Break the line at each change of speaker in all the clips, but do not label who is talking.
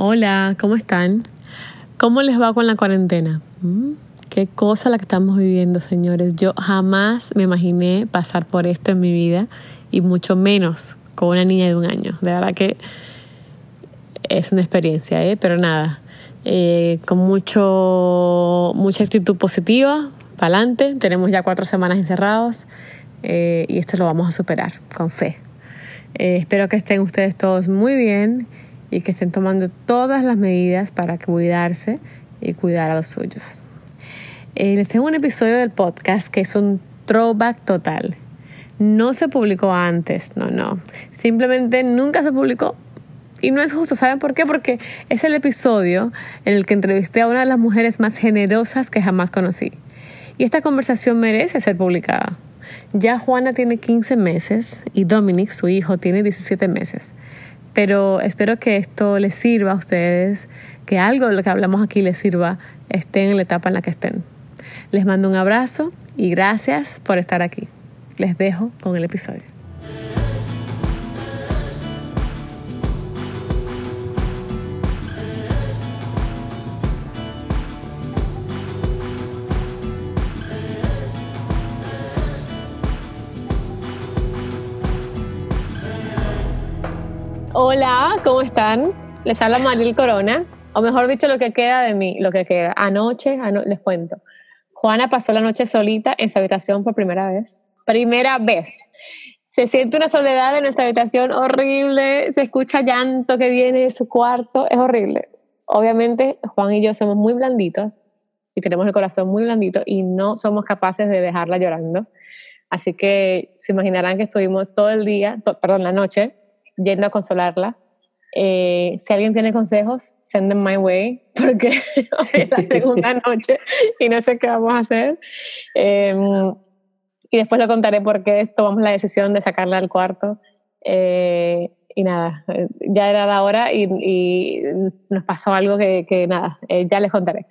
Hola, ¿cómo están? ¿Cómo les va con la cuarentena? ¿Mm? Qué cosa la que estamos viviendo, señores. Yo jamás me imaginé pasar por esto en mi vida y mucho menos con una niña de un año. De verdad que es una experiencia, ¿eh? pero nada, eh, con mucho, mucha actitud positiva, para adelante. Tenemos ya cuatro semanas encerrados eh, y esto lo vamos a superar con fe. Eh, espero que estén ustedes todos muy bien y que estén tomando todas las medidas para cuidarse y cuidar a los suyos. Eh, les tengo un episodio del podcast que es un throwback total. No se publicó antes, no, no. Simplemente nunca se publicó. Y no es justo, ¿saben por qué? Porque es el episodio en el que entrevisté a una de las mujeres más generosas que jamás conocí. Y esta conversación merece ser publicada. Ya Juana tiene 15 meses y Dominic, su hijo, tiene 17 meses. Pero espero que esto les sirva a ustedes, que algo de lo que hablamos aquí les sirva, estén en la etapa en la que estén. Les mando un abrazo y gracias por estar aquí. Les dejo con el episodio. Hola, ¿cómo están? Les habla Maril Corona, o mejor dicho, lo que queda de mí, lo que queda. Anoche, les cuento. Juana pasó la noche solita en su habitación por primera vez. Primera vez. Se siente una soledad en nuestra habitación horrible, se escucha llanto que viene de su cuarto, es horrible. Obviamente, Juan y yo somos muy blanditos y tenemos el corazón muy blandito y no somos capaces de dejarla llorando. Así que se imaginarán que estuvimos todo el día, perdón, la noche, yendo a consolarla. Eh, si alguien tiene consejos, send them my way, porque es la segunda noche y no sé qué vamos a hacer. Em, y después lo contaré por qué tomamos la decisión de sacarla al cuarto. Eh, y nada, ya era la hora y, y nos pasó algo que, que nada, eh, ya les contaré.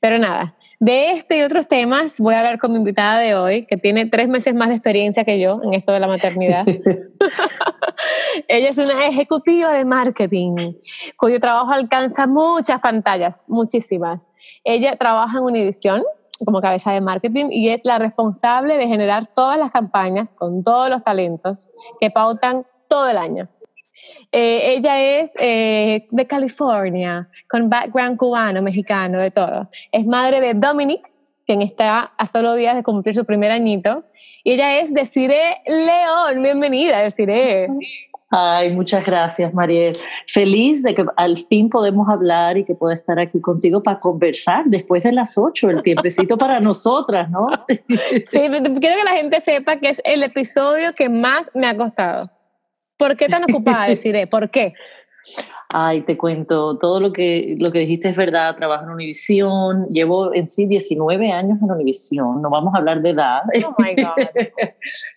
Pero nada, de este y otros temas voy a hablar con mi invitada de hoy, que tiene tres meses más de experiencia que yo en esto de la maternidad. Ella es una ejecutiva de marketing, cuyo trabajo alcanza muchas pantallas, muchísimas. Ella trabaja en Univision como cabeza de marketing y es la responsable de generar todas las campañas con todos los talentos que pautan todo el año. Eh, ella es eh, de California, con background cubano, mexicano, de todo. Es madre de Dominic, quien está a solo días de cumplir su primer añito. Y ella es Desiree León. Bienvenida, Desiree.
Ay, muchas gracias, Mariel. Feliz de que al fin podemos hablar y que pueda estar aquí contigo para conversar después de las ocho, el tiempecito para nosotras, ¿no?
Sí, quiero que la gente sepa que es el episodio que más me ha costado. ¿Por qué tan ocupada, Desiree? ¿Por qué?
Ay, te cuento, todo lo que, lo que dijiste es verdad, trabajo en Univisión, llevo en sí 19 años en Univisión, no vamos a hablar de edad. Oh my God.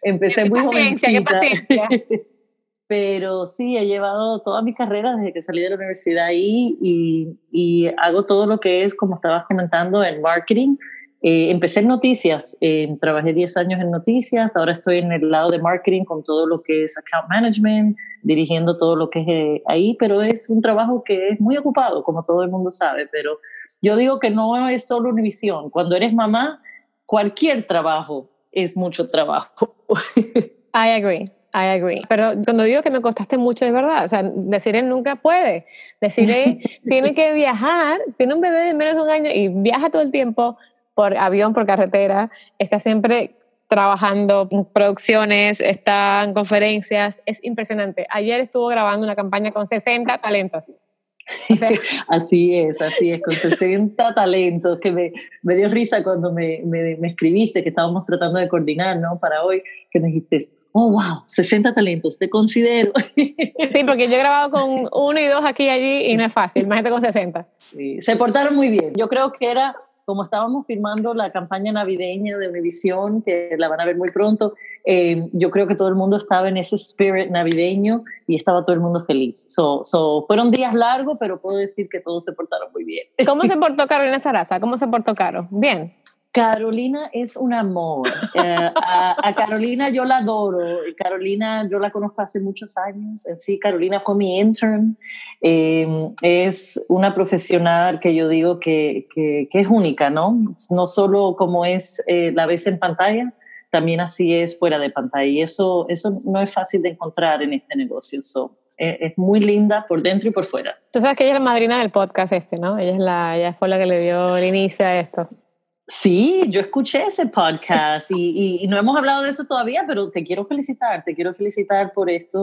Empecé muy paciencia, Qué paciencia. Pero sí, he llevado toda mi carrera desde que salí de la universidad ahí y, y hago todo lo que es, como estabas comentando, en marketing, eh, empecé en noticias, eh, trabajé 10 años en noticias, ahora estoy en el lado de marketing con todo lo que es account management, dirigiendo todo lo que es eh, ahí, pero es un trabajo que es muy ocupado, como todo el mundo sabe, pero yo digo que no es solo una visión, cuando eres mamá, cualquier trabajo es mucho trabajo.
I agree. I agree. Pero cuando digo que me costaste mucho, es verdad. O sea, decir él nunca puede. Decir tiene que viajar, tiene un bebé de menos de un año y viaja todo el tiempo, por avión, por carretera, está siempre trabajando en producciones, está en conferencias, es impresionante. Ayer estuvo grabando una campaña con 60 talentos.
así es, así es, con 60 talentos, que me, me dio risa cuando me, me, me, escribiste, que estábamos tratando de coordinar, ¿no? Para hoy, que me dijiste, oh, wow, 60 talentos, te considero.
Sí, porque yo he grabado con uno y dos aquí y allí y no es fácil, imagínate con 60.
Sí, se portaron muy bien. Yo creo que era como estábamos firmando la campaña navideña de Univision, que la van a ver muy pronto, eh, yo creo que todo el mundo estaba en ese spirit navideño y estaba todo el mundo feliz. So, so, fueron días largos, pero puedo decir que todos se portaron muy bien.
¿Cómo se portó Carolina Sarasa? ¿Cómo se portó Caro? Bien.
Carolina es un amor. Eh, a, Carolina yo la adoro. Carolina yo la conozco hace muchos años. En sí, Carolina fue mi intern. Em, es una profesional que yo digo que, que, es única, ¿no? No solo como es eh, la vez en pantalla, también así es fuera de pantalla. Y eso, eso no es fácil de encontrar en este negocio. Eh, es muy linda por dentro y por fuera.
Tú sabes que ella es la madrina del podcast este, ¿no? Ella, es la, ella fue la que le dio el inicio a esto.
Sí, yo escuché ese podcast y, no hemos hablado de eso todavía, pero te quiero felicitar, te quiero felicitar por esta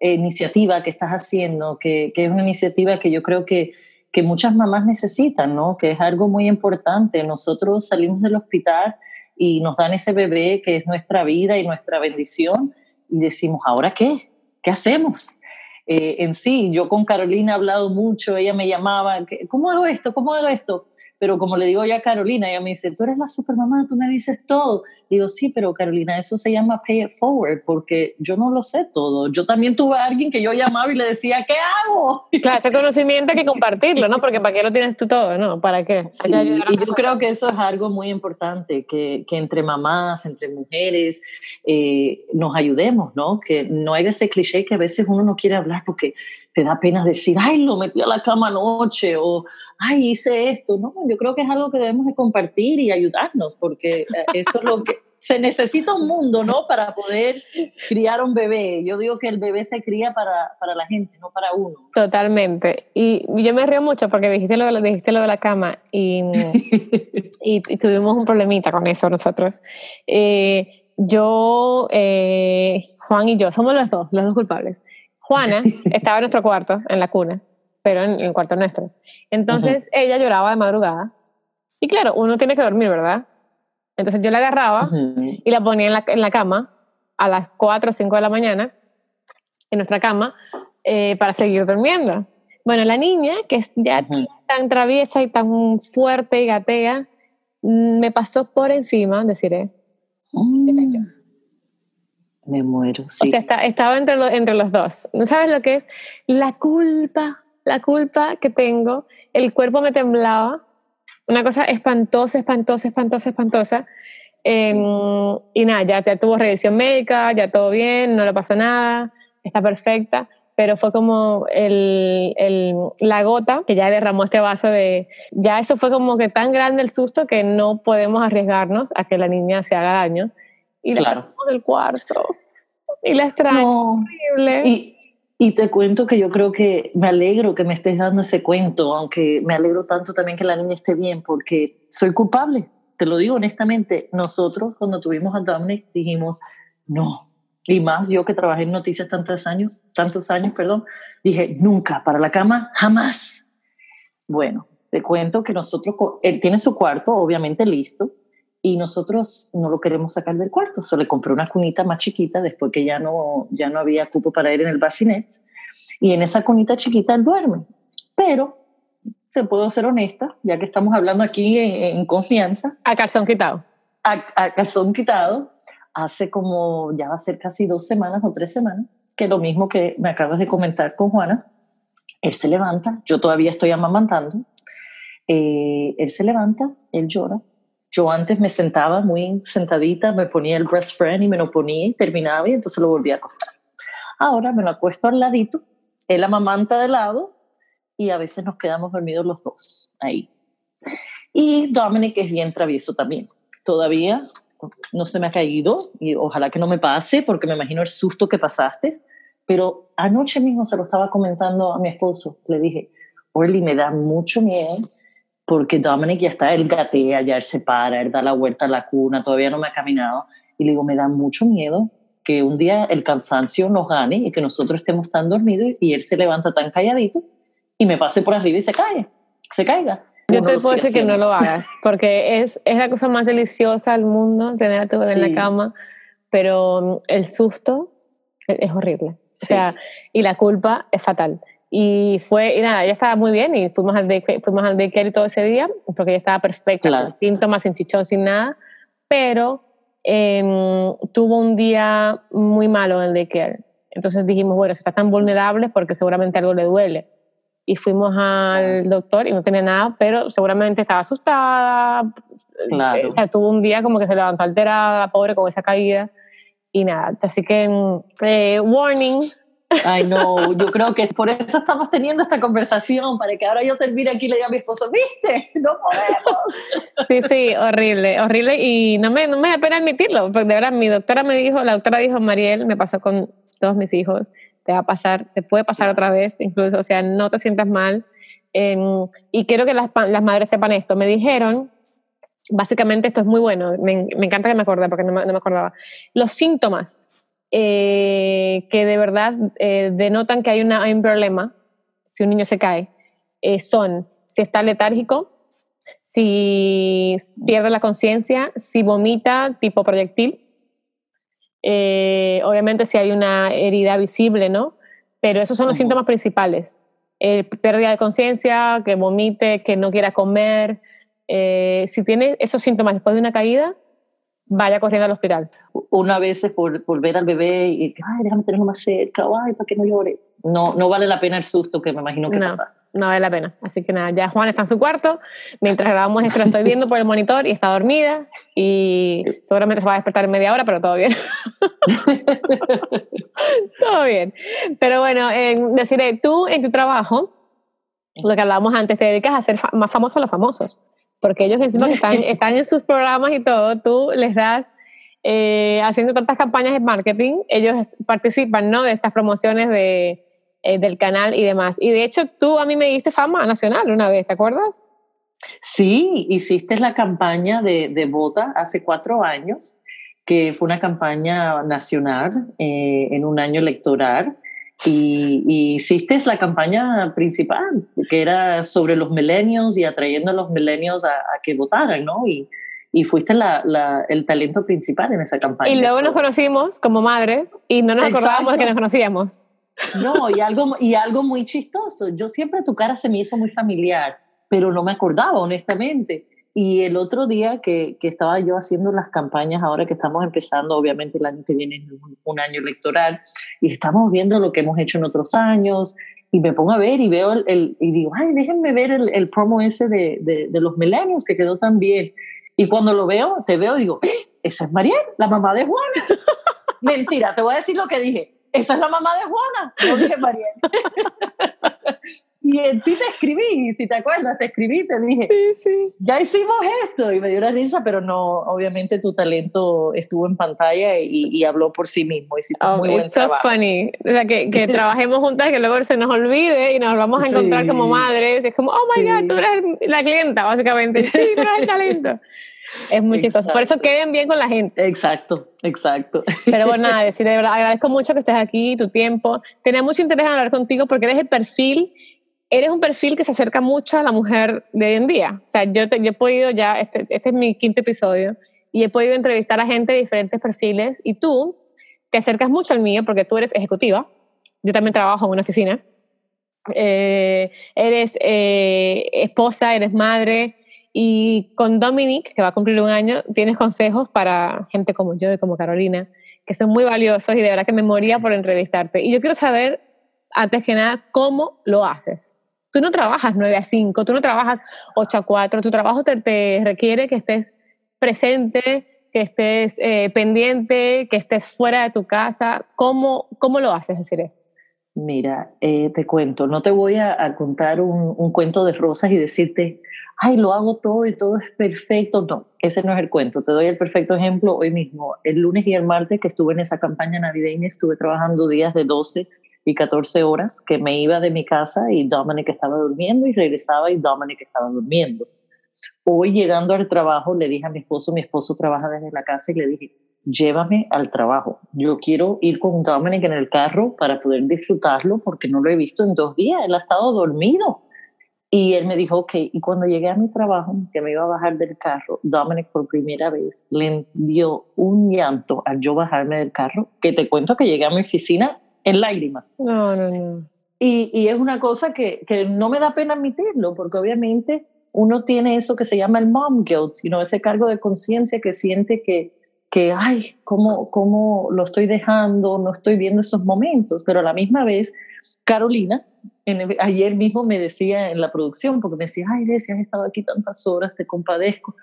eh, iniciativa que estás haciendo, que, es una iniciativa que yo creo que, que muchas mamás necesitan, ¿no? Que es algo muy importante. Nosotros salimos del hospital y nos dan ese bebé que es nuestra vida y nuestra bendición y decimos, ¿ahora qué? ¿Qué hacemos? Eh, en sí, yo con Carolina he hablado mucho, ella me llamaba, ¿cómo hago esto? ¿Cómo hago esto? Pero como le digo ya a Carolina, ella me dice, tú eres la supermamá, tú me dices todo. Digo, sí, pero Carolina, eso se llama pay it forward, porque yo no lo sé todo. Yo también tuve a alguien que yo llamaba y le decía, ¿qué hago?
Claro, ese conocimiento hay que compartirlo, ¿no? Porque ¿para qué lo tienes tú todo, no? ¿Para qué?
y yo creo que eso es algo muy importante, que, que entre mamás, entre mujeres, eh, nos ayudemos, ¿no? Que no hay ese cliché que a veces uno no quiere hablar porque te da pena decir, ay, lo metí a la cama anoche, o ay, hice esto. No, yo creo que es algo que debemos de compartir y ayudarnos, porque eh, eso es lo que se necesita un mundo, ¿no? Para poder criar un bebé. Yo digo que el bebé se cría para, para la gente, no para uno.
Totalmente. Y yo me río mucho porque dijiste lo de, dijiste lo de la cama y, y, tuvimos un problemita con eso nosotros. Eh, yo, eh, Juan y yo, somos los dos, los dos culpables. Juana estaba en nuestro cuarto, en la cuna, pero en, el cuarto nuestro. Entonces ella lloraba de madrugada. Y claro, uno tiene que dormir, ¿verdad? Entonces yo la agarraba y la ponía en la, en la, cama a las 4 o 5 de la mañana, en nuestra cama, eh, para seguir durmiendo. Bueno, la niña, que es ya tan traviesa y tan fuerte y gatea, mm, me pasó por encima, deciré.
Mm. Me muero. Sí.
O sea, estaba entre, entre los dos. ¿No sabes lo que es? La culpa, la culpa que tengo. El cuerpo me temblaba. Una cosa espantosa, espantosa, espantosa, espantosa. Em, y nada, ya, ya tuvo revisión médica, ya todo bien, no le pasó nada, está perfecta pero fue como el, el, la gota que ya derramó este vaso de, ya eso fue como que tan grande el susto que no podemos arriesgarnos a que la niña se haga daño y la claro. del cuarto. Y la extraño. Horrible.
Y, y te cuento que yo creo que me alegro que me estés dando ese cuento, aunque me alegro tanto también que la niña esté bien, porque soy culpable. Te lo digo honestamente. Nosotros, cuando tuvimos a Dominic, dijimos, no. Y más yo que trabajé en noticias tantos años, tantos años, perdón, dije, nunca, para la cama, jamás. Bueno, te cuento que nosotros, él tiene su cuarto, obviamente listo, y nosotros no lo queremos sacar del cuarto. Solo le compré una cunita más chiquita después que ya no, ya no había cupo para ir en el bacinet. Y en esa cunita chiquita él duerme. Pero, te puedo ser honesta, ya que estamos hablando aquí en, confianza.
A calzón quitado.
A, a, calzón quitado. Hace como, ya va a ser casi dos semanas o tres semanas, que lo mismo que me acabas de comentar con Juana, él se levanta, yo todavía estoy amamantando, eh, él se levanta, él llora, yo antes me sentaba muy sentadita, me ponía el breast friend y me lo ponía y terminaba y entonces lo volvía a acostar. Ahora me lo acuesto al ladito, él amamanta de lado y a veces nos quedamos dormidos los dos ahí. Y Dominic es bien travieso también. Todavía no se me ha caído y ojalá que no me pase porque me imagino el susto que pasaste. Pero anoche mismo se lo estaba comentando a mi esposo. Le dije, Orly, me da mucho miedo porque Dominic ya está, él gatea, ya él se para, él da la vuelta a la cuna, todavía no me ha caminado. Y le digo, me da mucho miedo que un día el cansancio nos gane y que nosotros estemos tan dormidos y él se levanta tan calladito y me pase por arriba y se cae, se caiga.
Yo te puedo decir que no lo hagas, porque es, es la cosa más deliciosa del mundo tener a tu bebé en la cama, pero el susto es horrible. O sea, y la culpa es fatal. Y fue, y nada, ella estaba muy bien y fuimos al, daycare, fuimos al daycare todo ese día, porque ella estaba perfecta, sin síntomas, sin chichón, sin nada, pero em, tuvo un día muy malo en el daycare. Entonces dijimos, bueno, si está tan vulnerable porque seguramente algo le duele. y fuimos al doctor y no tenía nada, pero seguramente estaba asustada. Claro. O sea, tuvo un día como que se levantó alterada, pobre, con esa caída y nada. Así que, eh, warning.
Ay, no, yo creo que por eso estamos teniendo esta conversación, para que ahora yo termine aquí y le diga a mi esposo, ¿viste? No podemos.
Sí, sí, horrible, horrible. Y no me, no me da pena admitirlo, porque de verdad mi doctora me dijo, la doctora dijo, Mariel, me pasó con todos mis hijos, te va a pasar, te puede pasar otra vez, incluso, o sea, no te sientas mal. y quiero que las, las, madres sepan esto. Me dijeron, básicamente esto es muy bueno, me, me encanta que me acordé porque no me, no me acordaba. Los síntomas eh, que de verdad eh, denotan que hay, una, hay un problema si un niño se cae eh, son si está letárgico, si pierde la conciencia, si vomita tipo proyectil, eh, obviamente si hay una herida visible, ¿no? Pero esos son los síntomas principales. Eh, pérdida de conciencia, que vomite, que no quiera comer. Si tiene esos síntomas después de una caída, vaya corriendo al hospital.
Una vez por, por ver al bebé y, ay, déjame tenerlo más cerca, ay, para que no llore no, no vale la pena el susto que me imagino que
no,
pasaste.
No vale la pena. Así que nada, ya Juan está en su cuarto. Mientras grabamos esto, lo estoy viendo por el monitor y está dormida. Y seguramente se va a despertar en media hora, pero todo bien. todo bien. Pero bueno, eh, deciré, tú en tu trabajo, lo que hablábamos antes, te dedicas a hacer más famosos a los famosos. Porque ellos encima que están, están en sus programas y todo, tú les das eh, haciendo tantas campañas de marketing, ellos participan ¿no? de estas promociones de, eh, del canal y demás. Y de hecho, tú a mí me diste fama nacional una vez, ¿te acuerdas?
Sí, hiciste la campaña de, de Bota hace cuatro años, que fue una campaña nacional eh, en un año electoral. Y, hiciste la campaña principal, que era sobre los milenios y atrayendo a los milenios a, que votaran, ¿no? Y, y fuiste la, el talento principal en esa campaña.
Y luego nos conocimos como madre y no nos acordábamos de que nos conocíamos.
No, y algo, y algo muy chistoso. Yo siempre tu cara se me hizo muy familiar, pero no me acordaba, honestamente. Y el otro día que, que estaba yo haciendo las campañas, ahora que estamos empezando, obviamente el año que viene es un, año electoral, y estamos viendo lo que hemos hecho en otros años, y me pongo a ver y veo el, y digo, ay, déjenme ver el, el promo ese de, de, de, los milenios que quedó tan bien. Y cuando lo veo, te veo y digo, ¡Eh! esa es Mariel, la mamá de Juana. Mentira, te voy a decir lo que dije esa es la mamá de Juana, no dije Mariel. y sí te escribí, si te acuerdas, te escribí, te dije, sí, sí. ya hicimos esto, y me dio una risa, pero no, obviamente tu talento estuvo en pantalla y, y habló por sí mismo, hiciste oh, muy buen it's so
funny, o sea, que, que trabajemos juntas, que luego se nos olvide y nos vamos a encontrar como madres, es como, oh my God, tú eres la clienta, básicamente, sí, tú eres el talento. Es muy chistoso. Por eso queden bien con la gente.
Exacto, exacto.
Pero bueno, nada, decir de verdad, agradezco mucho que estés aquí, tu tiempo. Tenía mucho interés en hablar contigo porque eres el perfil, eres un perfil que se acerca mucho a la mujer de hoy en día. O sea, yo, he podido ya, este, este es mi quinto episodio, y he podido entrevistar a gente de diferentes perfiles, y tú te acercas mucho al mío porque tú eres ejecutiva. Yo también trabajo en una oficina. Eh, eres eh, esposa, eres madre, y con Dominic, que va a cumplir un año, tienes consejos para gente como yo y como Carolina, que son muy valiosos y de verdad que me moría por entrevistarte. Y yo quiero saber, antes que nada, cómo lo haces. Tú no trabajas 9 a 5, tú no trabajas 8 a 4, tu trabajo te, requiere que estés presente, que estés eh, pendiente, que estés fuera de tu casa. ¿Cómo, cómo lo haces, decir
Mira, eh, te cuento, no te voy a, a contar un, un, cuento de rosas y decirte, ay, lo hago todo y todo es perfecto. No, ese no es el cuento. Te doy el perfecto ejemplo hoy mismo. El lunes y el martes que estuve en esa campaña navideña, estuve trabajando días de 12 y 14 horas, que me iba de mi casa y Dominic estaba durmiendo y regresaba y Dominic estaba durmiendo. Hoy llegando al trabajo le dije a mi esposo, mi esposo trabaja desde la casa y le dije, llévame al trabajo. Yo quiero ir con Dominic en el carro para poder disfrutarlo porque no lo he visto en dos días. Él ha estado dormido. Y él me dijo, ok, y cuando llegué a mi trabajo, que me iba a bajar del carro, Dominic por primera vez le dio un llanto al yo bajarme del carro, que te cuento que llegué a mi oficina en lágrimas.
No, no, no.
Y, y es una cosa que, que, no me da pena admitirlo, porque obviamente uno tiene eso que se llama el mom guilt, sino ese cargo de conciencia que siente que, que, ay, ¿cómo, ¿cómo lo estoy dejando? No estoy viendo esos momentos, pero a la misma vez, Carolina, ayer mismo me decía en la producción, porque me decía, ay, si has estado aquí tantas horas, te compadezco.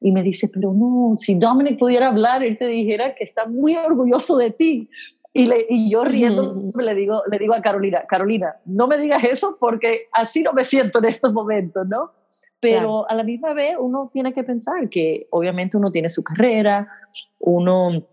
Y me dice, pero no, si Dominic pudiera hablar, él te dijera que está muy orgulloso de ti. Y, le, y yo riendo le, digo, le digo a Carolina, Carolina, no me digas eso porque así no me siento en estos momentos, ¿no? Pero a la misma vez uno tiene que pensar que obviamente uno tiene su carrera, uno,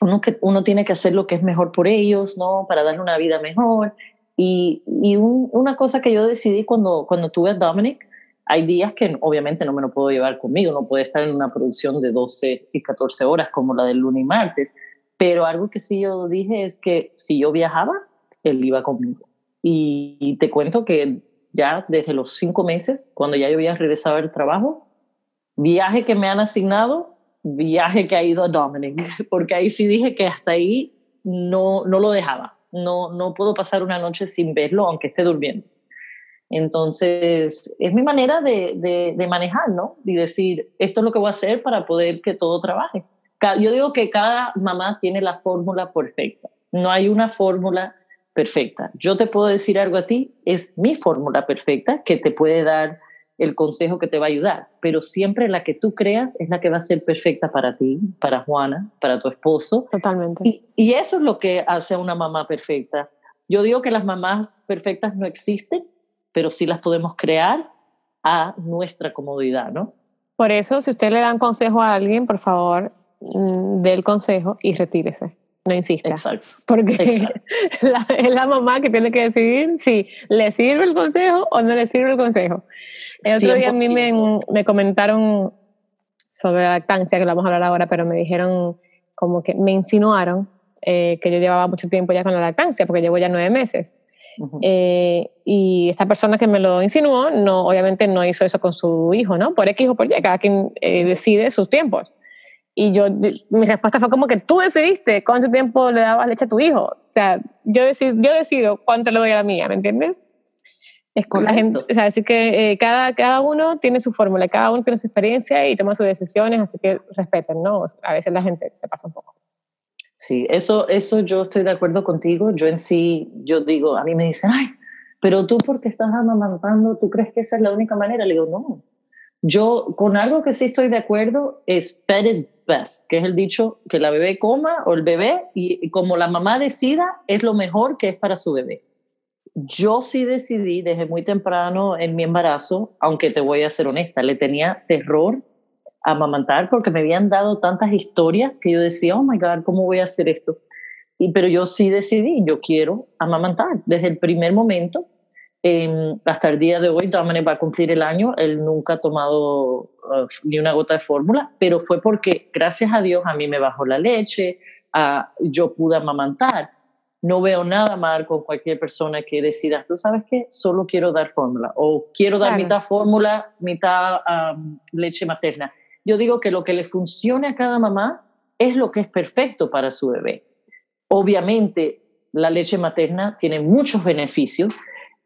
uno, que, uno tiene que hacer lo que es mejor por ellos, ¿no? Para darle una vida mejor. Y, y una cosa que yo decidí cuando, cuando tuve a Dominic, hay días que obviamente no me lo puedo llevar conmigo, no puede estar en una producción de 12 y 14 horas como la del lunes y martes, pero algo que sí yo dije es que si yo viajaba, él iba conmigo. Y, te cuento que ya desde los cinco meses, cuando ya yo había regresado al trabajo, viaje que me han asignado, viaje que ha ido a Dominic, porque ahí sí dije que hasta ahí no, no lo dejaba. No, no puedo pasar una noche sin verlo, aunque esté durmiendo. Entonces, es mi manera de, de, manejar, ¿no? Y decir, esto es lo que voy a hacer para poder que todo trabaje. Yo digo que cada mamá tiene la fórmula perfecta. No hay una fórmula perfecta. Yo te puedo decir algo a ti, es mi fórmula perfecta que te puede dar el consejo que te va a ayudar, pero siempre la que tú creas es la que va a ser perfecta para ti, para Juana, para tu esposo.
Totalmente.
Y, y eso es lo que hace a una mamá perfecta. Yo digo que las mamás perfectas no existen, pero sí las podemos crear a nuestra comodidad, ¿no?
Por eso, si usted le da un consejo a alguien, por favor, mm, dé el consejo y retírese. No insista.
Exacto.
Porque es la mamá que tiene que decidir si le sirve el consejo o no le sirve el consejo. El otro día a mí me, me comentaron sobre la lactancia, que lo vamos a hablar ahora, pero me dijeron como que me insinuaron eh, que yo llevaba mucho tiempo ya con la lactancia, porque llevo ya nueve meses. Eh, y esta persona que me lo insinuó, no, obviamente no hizo eso con su hijo, ¿no? Por X o por Y, cada quien eh, decide sus tiempos. Y yo, mi respuesta fue como que tú decidiste cuánto tiempo le dabas leche a tu hijo. O sea, yo decido, yo decido cuánto le doy a la mía, ¿me entiendes? Es con la gente, o sea, así que eh, cada, cada uno tiene su fórmula, cada uno tiene su experiencia y toma sus decisiones, así que respeten, ¿no? A veces la gente se pasa un poco.
Sí, eso, eso yo estoy de acuerdo contigo. Yo en sí, yo digo, a mí me dicen, ay, pero tú porque estás amamantando, ¿tú crees que esa es la única manera? Le digo, no. Yo con algo que sí estoy de acuerdo es fed is best, que es el dicho que la bebé coma o el bebé y, como la mamá decida es lo mejor que es para su bebé. Yo sí decidí desde muy temprano en mi embarazo, aunque te voy a ser honesta, le tenía terror amamantar porque me habían dado tantas historias que yo decía, oh my God, ¿cómo voy a hacer esto? Y, pero yo sí decidí, yo quiero amamantar desde el primer momento. Eh, hasta el día de hoy, Dominic va a cumplir el año, él nunca ha tomado uh, ni una gota de fórmula, pero fue porque, gracias a Dios, a mí me bajó la leche, uh, yo pude amamantar. No veo nada mal con cualquier persona que decida, tú sabes qué, solo quiero dar fórmula o quiero dar mitad fórmula, mitad um, leche materna yo digo que lo que le funcione a cada mamá es lo que es perfecto para su bebé. Obviamente, la leche materna tiene muchos beneficios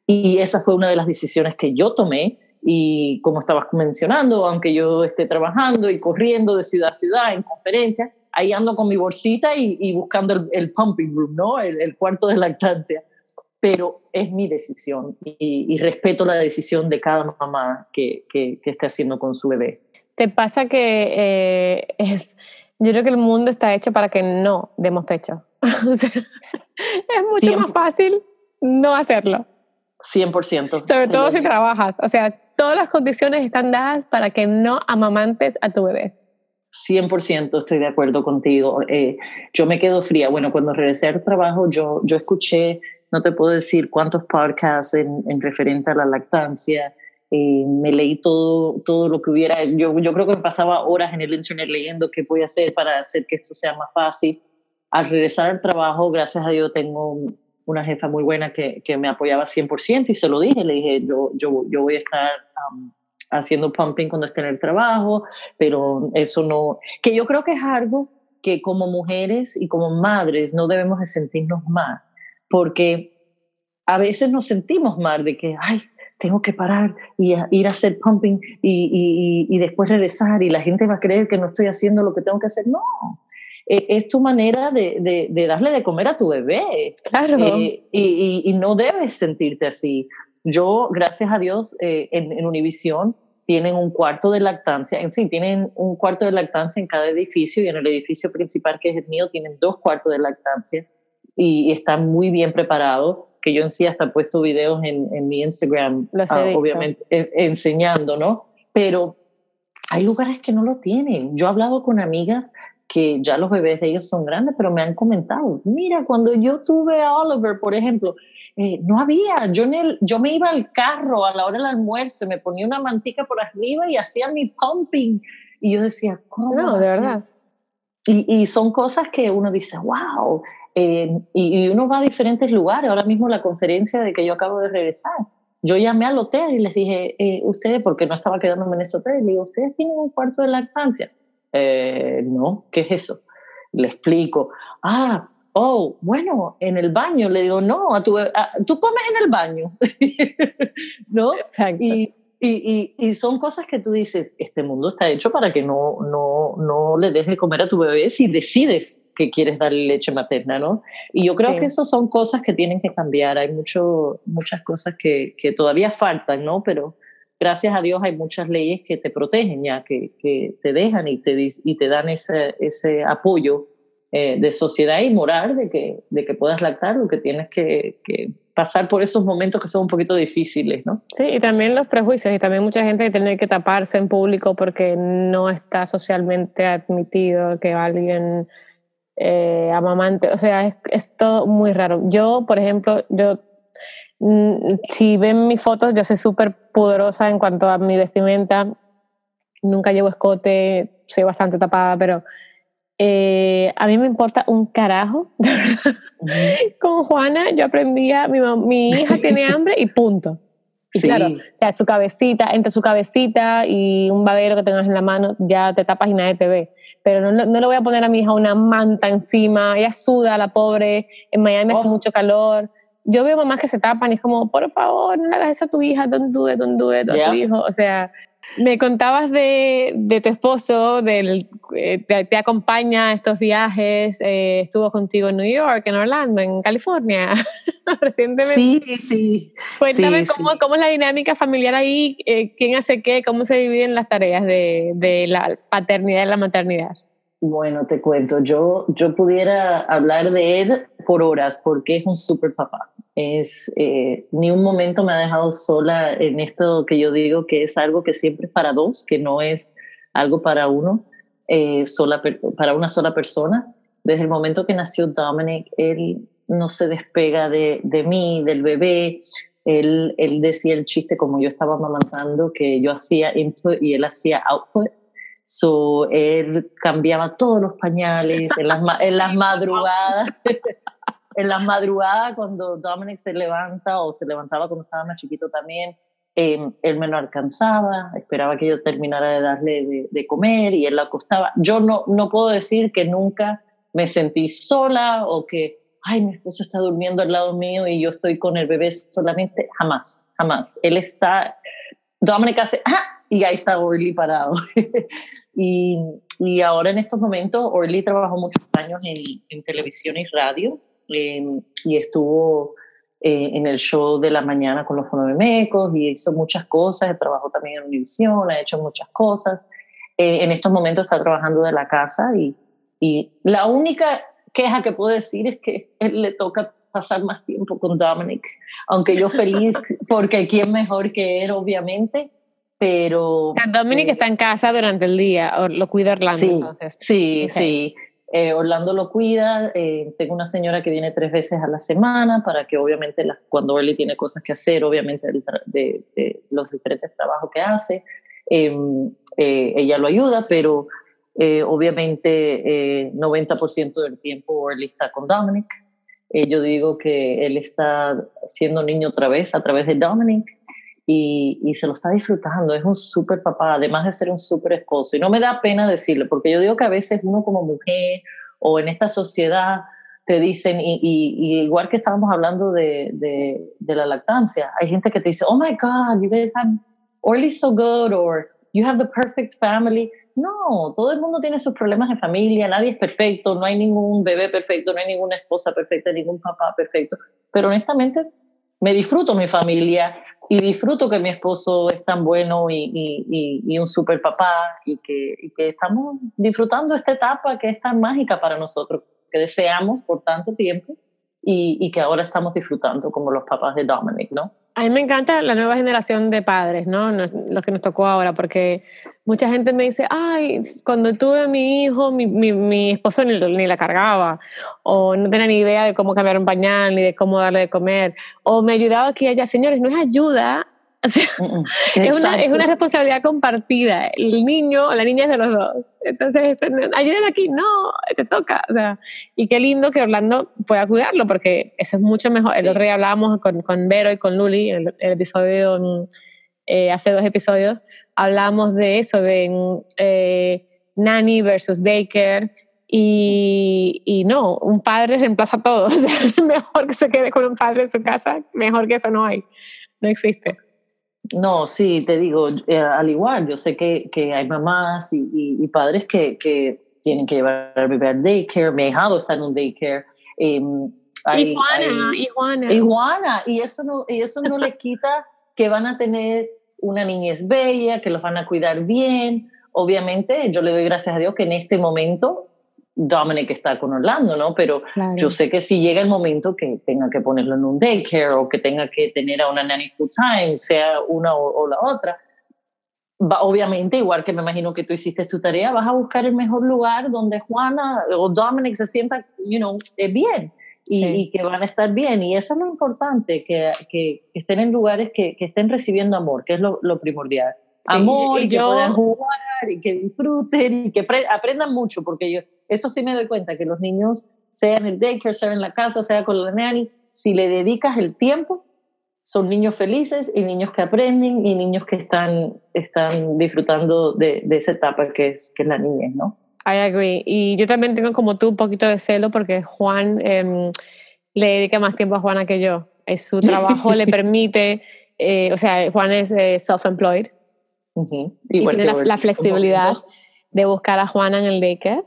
y esa fue una de las decisiones que yo tomé y como estabas mencionando, aunque yo esté trabajando y corriendo de ciudad a ciudad en conferencias, ahí ando con mi bolsita y, buscando el, pumping room, ¿no? El, cuarto de lactancia. Pero es mi decisión y, respeto la decisión de cada mamá que, que esté haciendo con su bebé.
¿Te pasa que eh, es, yo creo que el mundo está hecho para que no demos pecho? es mucho más fácil no hacerlo.
100%.
Sobre todo si trabajas. O sea, todas las condiciones están dadas para que no amamantes a tu bebé.
100% estoy de acuerdo contigo. Eh, yo me quedo fría. Bueno, cuando regresé al trabajo, yo, yo escuché, no te puedo decir cuántos podcasts en, en referente a la lactancia, eh, me leí todo, todo lo que hubiera. Yo, yo creo que me pasaba horas en el internet leyendo qué voy a hacer para hacer que esto sea más fácil. Al regresar al trabajo, gracias a Dios, tengo una jefa muy buena que, que me apoyaba 100% y se lo dije. Le dije, yo, yo, yo voy a estar haciendo pumping cuando esté en el trabajo, pero eso no. Que yo creo que es algo que como mujeres y como madres no debemos de sentirnos mal, porque a veces nos sentimos mal de que, ay, tengo que parar y ir a hacer pumping y, y, y, después regresar y la gente va a creer que no estoy haciendo lo que tengo que hacer. No, eh, es tu manera de, de, darle de comer a tu bebé.
Claro.
Eh, y, y, no debes sentirte así. Yo, gracias a Dios, eh, en, en Univisión tienen un cuarto de lactancia, en sí, tienen un cuarto de lactancia en cada edificio y en el edificio principal, que es el mío, tienen dos cuartos de lactancia y, están muy bien preparados, que yo en sí hasta he puesto videos en, en mi Instagram, ah, obviamente, enseñando, ¿no? Pero hay lugares que no lo tienen. Yo he hablado con amigas que ya los bebés de ellos son grandes, pero me han comentado, mira, cuando yo tuve a Oliver, por ejemplo, eh, no había, yo, en el, yo me iba al carro a la hora del almuerzo, me ponía una mantica por arriba y hacía mi pumping. Y yo decía, ¿cómo?
No, de verdad.
Y, y, son cosas que uno dice, wow. Eh, y, y, uno va a diferentes lugares. Ahora mismo la conferencia de que yo acabo de regresar, yo llamé al hotel y les dije, eh, ustedes, porque no estaba quedándome en ese hotel, le digo, ¿ustedes tienen un cuarto de lactancia? Eh, no, ¿qué es eso? Le explico, ah, oh, bueno, en el baño. Le digo, no, a tu, tú comes en el baño. ¿No? Y, y, y, son cosas que tú dices, este mundo está hecho para que no, no, no le dejes de comer a tu bebé si decides que quieres darle leche materna, ¿no? Y yo creo que eso son cosas que tienen que cambiar. Hay mucho, muchas cosas que, que todavía faltan, ¿no? Pero gracias a Dios hay muchas leyes que te protegen ya, que, que te dejan y te, y te dan ese, ese apoyo eh, de sociedad y moral de que, de que puedas lactar o que tienes que, que, pasar por esos momentos que son un poquito difíciles, ¿no?
Sí, y también los prejuicios y también mucha gente que tiene que taparse en público porque no está socialmente admitido que alguien eh, amamante, o sea, es, es todo muy raro. Yo, por ejemplo, yo si ven mis fotos, yo soy súper pudorosa en cuanto a mi vestimenta. Nunca llevo escote, soy bastante tapada, pero eh, a mí me importa un carajo. Con Juana yo aprendía, mi, mi hija tiene hambre y punto. Y claro, o sea, su cabecita, entre su cabecita y un babero que tengas en la mano, ya te tapas y nadie te ve. Pero no, no, le voy a poner a mi hija una manta encima, ella suda, la pobre, en Miami hace oh. mucho calor yo veo mamás que se tapan y es como, por favor, no le hagas eso a tu hija, don't do it, don't do it, a tu hijo. O sea, me contabas de, de tu esposo, del, eh, te, acompaña a estos viajes, eh, estuvo contigo en New York, en Orlando, en California, recientemente.
Sí, sí.
Cuéntame cómo, cómo, es la dinámica familiar ahí, eh, quién hace qué, cómo se dividen las tareas de, de la paternidad y la maternidad.
Bueno, te cuento, yo, yo pudiera hablar de él por horas porque es un super papá. Es, eh, ni un momento me ha dejado sola en esto que yo digo que es algo que siempre es para dos, que no es algo para uno, eh, sola, para una sola persona. Desde el momento que nació Dominic, él no se despega de, de mí, del bebé. Él, él decía el chiste como yo estaba amamantando, que yo hacía input y él hacía output So, él cambiaba todos los pañales en las, en las madrugadas. en las madrugadas, cuando Dominic se levanta o se levantaba cuando estaba más chiquito también, em, él me lo alcanzaba, esperaba que yo terminara de darle de, comer y él lo acostaba. Yo no, no puedo decir que nunca me sentí sola o que, ay, mi esposo está durmiendo al lado mío y yo estoy con el bebé solamente. Jamás, jamás. Él está, Dominic hace, ¡ah! Y ahí está Orly parado. y, y, ahora en estos momentos, Orly trabajó muchos años en, en televisión y radio em, y estuvo eh, en el show de la mañana con los fonomecos y hizo muchas cosas, trabajó también en Univision, ha hecho muchas cosas. Eh, en estos momentos está trabajando de la casa y, y la única queja que puedo decir es que él le toca pasar más tiempo con Dominic, aunque yo feliz porque quién mejor que él, obviamente, pero...
Dominic eh, está en casa durante el día, o lo cuida Orlando
sí,
entonces.
Sí, sí. Eh, Orlando lo cuida, eh, tengo una señora que viene tres veces a la semana para que obviamente cuando Orly tiene cosas que hacer, obviamente de, de, los diferentes trabajos que hace, em, ella lo ayuda, pero obviamente 90% del tiempo Orly está con Dominic. yo digo que él está siendo niño otra vez a través de Dominic y, y, se lo está disfrutando. Es un súper papá, además de ser un súper esposo. Y no me da pena decirlo, porque yo digo que a veces uno como mujer o en esta sociedad te dicen, y, y, igual que estábamos hablando de, de, de, la lactancia, hay gente que te dice, oh my God, you guys have Orly's so good, or you have the perfect family. No, todo el mundo tiene sus problemas de familia, nadie es perfecto, no hay ningún bebé perfecto, no hay ninguna esposa perfecta, ningún papá perfecto. Pero honestamente, me disfruto mi familia y disfruto que mi esposo es tan bueno y, y, y, un super papá y que, y que estamos disfrutando esta etapa que es tan mágica para nosotros, que deseamos por tanto tiempo y, y, que ahora estamos disfrutando como los papás de Dominic, ¿no?
A mí me encanta la nueva generación de padres, ¿no? Los que nos tocó ahora, porque mucha gente me dice, ay, cuando tuve a mi hijo, mi, mi, mi esposo ni, ni, la cargaba, o no tenía ni idea de cómo cambiar un pañal, ni de cómo darle de comer, o me ayudaba aquí allá. Señores, no es ayuda, es, una, es, una, responsabilidad compartida. El niño o la niña es de los dos. Entonces, ayúdenme aquí, no, te toca. O sea, y qué lindo que Orlando pueda cuidarlo, porque eso es mucho mejor. El otro día hablábamos con, con Vero y con Luli, el, el episodio, eh, hace dos episodios, hablábamos de eso, de eh, nanny versus daycare. Y, y, no, un padre reemplaza todo. O sea, mejor que se quede con un padre en su casa, mejor que eso no hay. No existe.
No, sí, te digo, eh, al igual, yo sé que, que hay mamás y, y, padres que, que, tienen que llevar al bebé al daycare, mi hijado está en un daycare.
Eh, hay, Juana,
y Juana. Y Juana, y eso no, y eso no les quita que van a tener una niñez bella, que los van a cuidar bien. Obviamente, yo le doy gracias a Dios que en este momento Dominic está con Orlando, ¿no? Pero yo sé que si llega el momento que tenga que ponerlo en un daycare o que tenga que tener a una nanny full time, sea una o, la otra, va, obviamente, igual que me imagino que tú hiciste tu tarea, vas a buscar el mejor lugar donde Juana o Dominic se sienta, you know, eh, bien. Y, que van a estar bien. Y eso es lo importante, que, que, estén en lugares que, que, estén recibiendo amor, que es lo, lo primordial. amor, y, que puedan jugar, y que disfruten, y que aprendan mucho, porque yo, eso sí me doy cuenta, que los niños, sea en el daycare, sea en la casa, sea con la nanny, si le dedicas el tiempo, son niños felices y niños que aprenden y niños que están, están disfrutando de, de esa etapa que es, que es la niñez, ¿no?
I agree. Y yo también tengo como tú un poquito de celo porque Juan em, le dedica más tiempo a Juana que yo. Es su trabajo le permite, eh, o sea, Juan es eh, self-employed y tiene la, la flexibilidad de buscar a Juana en el daycare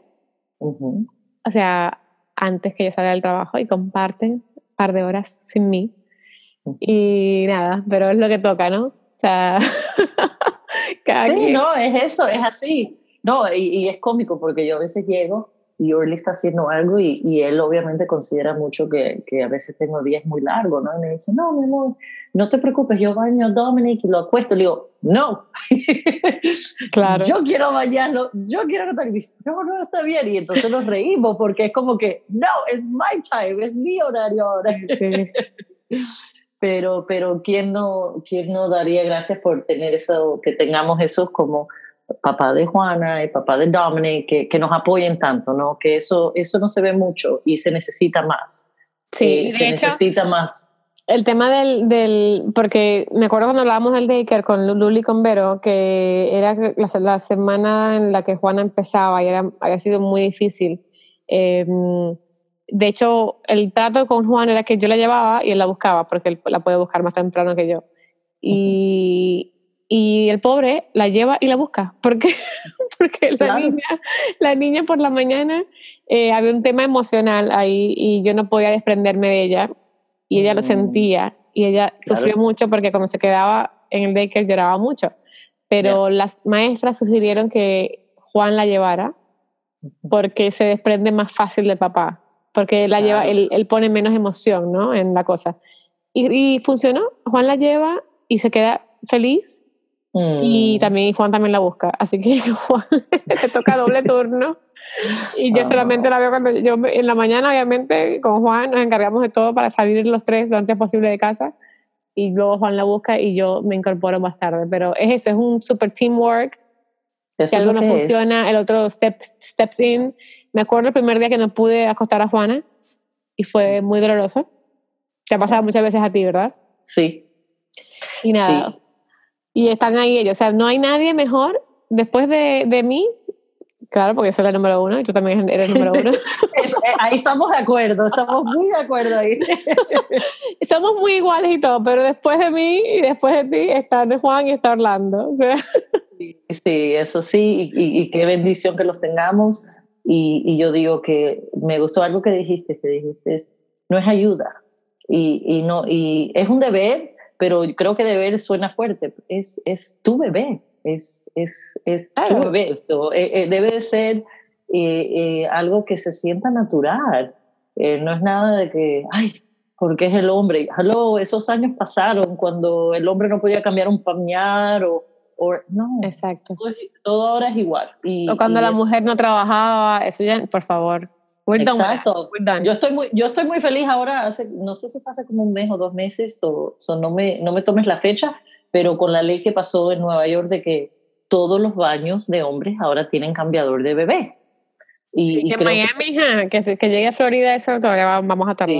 o sea, antes que yo salga del trabajo y comparten un par de horas sin mí. Y nada, pero es lo que toca, ¿no? O sea,
sí, no, es eso, es así. No, y, y, es cómico porque yo a veces llego y Orly está haciendo algo y, y él obviamente considera mucho que, que, a veces tengo días muy largos, ¿no? Y me dice, no, mi amor, no te preocupes, yo baño a Dominic y lo acuesto. Le digo, no, claro. yo quiero bañarlo, yo quiero que te no, no, está bien. Y entonces nos reímos porque es como que, no, es my time, es mi horario ahora. pero, pero ¿quién no, ¿quién no daría gracias por tener eso, que tengamos esos como papá de Juana y papá de Dominic, que, que, nos apoyen tanto, ¿no? Que eso, eso no se ve mucho y se necesita más.
Sí,
eh, se necesita más.
El tema del, del, porque me acuerdo cuando hablábamos del daycare con Luli y con Vero, que era la, la, semana en la que Juana empezaba y era, había sido muy difícil. Eh, de hecho, el trato con Juan era que yo la llevaba y él la buscaba, porque él la puede buscar más temprano que yo. Y, y el pobre la lleva y la busca, porque, porque la, niña, la niña por la mañana eh, había un tema emocional ahí y yo no podía desprenderme de ella y ella lo mm. sentía y ella sufrió mucho porque como se quedaba en el daycare lloraba mucho, pero las maestras sugirieron que Juan la llevara porque se desprende más fácil del papá, porque la lleva, él, él, pone menos emoción ¿no? en la cosa. Y, y funcionó, Juan la lleva y se queda feliz y mm. también Juan también la busca, así que Juan le toca doble turno. Y yo solamente la veo cuando yo en la mañana, obviamente, con Juan nos encargamos de todo para salir los tres lo antes posible de casa. Y luego Juan la busca y yo me incorporo más tarde. Pero es eso, es un super teamwork. si algo no funciona, el otro steps, steps in. Me acuerdo el primer día que no pude acostar a Juana y fue muy doloroso. Te ha pasado muchas veces a ti, ¿verdad?
Sí.
Y nada, y están ahí ellos. O sea, no hay nadie mejor después de, de mí. Claro, porque yo soy la número uno y tú también eres el número uno.
Eh, ahí estamos de acuerdo, estamos muy de acuerdo ahí.
Somos muy iguales y todo, pero después de mí y después de ti está Juan y está Orlando. O sea.
Sí. Sí, eso sí, y, qué bendición que los tengamos. Y, y, yo digo que me gustó algo que dijiste, que dijiste, no es ayuda. Y, y, no, y es un deber, pero creo que deber suena fuerte. Es, es tu bebé, es, es, es tu bebé. Eso eh, eh, debe de ser eh, algo que se sienta natural. no es nada de que, ay, porque es el hombre. Hello, esos años pasaron cuando el hombre no podía cambiar un pañal o, o no.
Exacto.
Todo, ahora es igual.
Y, o cuando la mujer no trabajaba, eso ya, por favor.
Exacto. Yo estoy muy, yo estoy muy feliz ahora, hace, no sé si pasa como un mes o dos meses, o, no, me, no me tomes la fecha, pero con la ley que pasó en Nueva York de que todos los baños de hombres ahora tienen cambiador de bebé.
Y, que Miami, que, que, llegue a Florida, eso todavía vamos a tardar.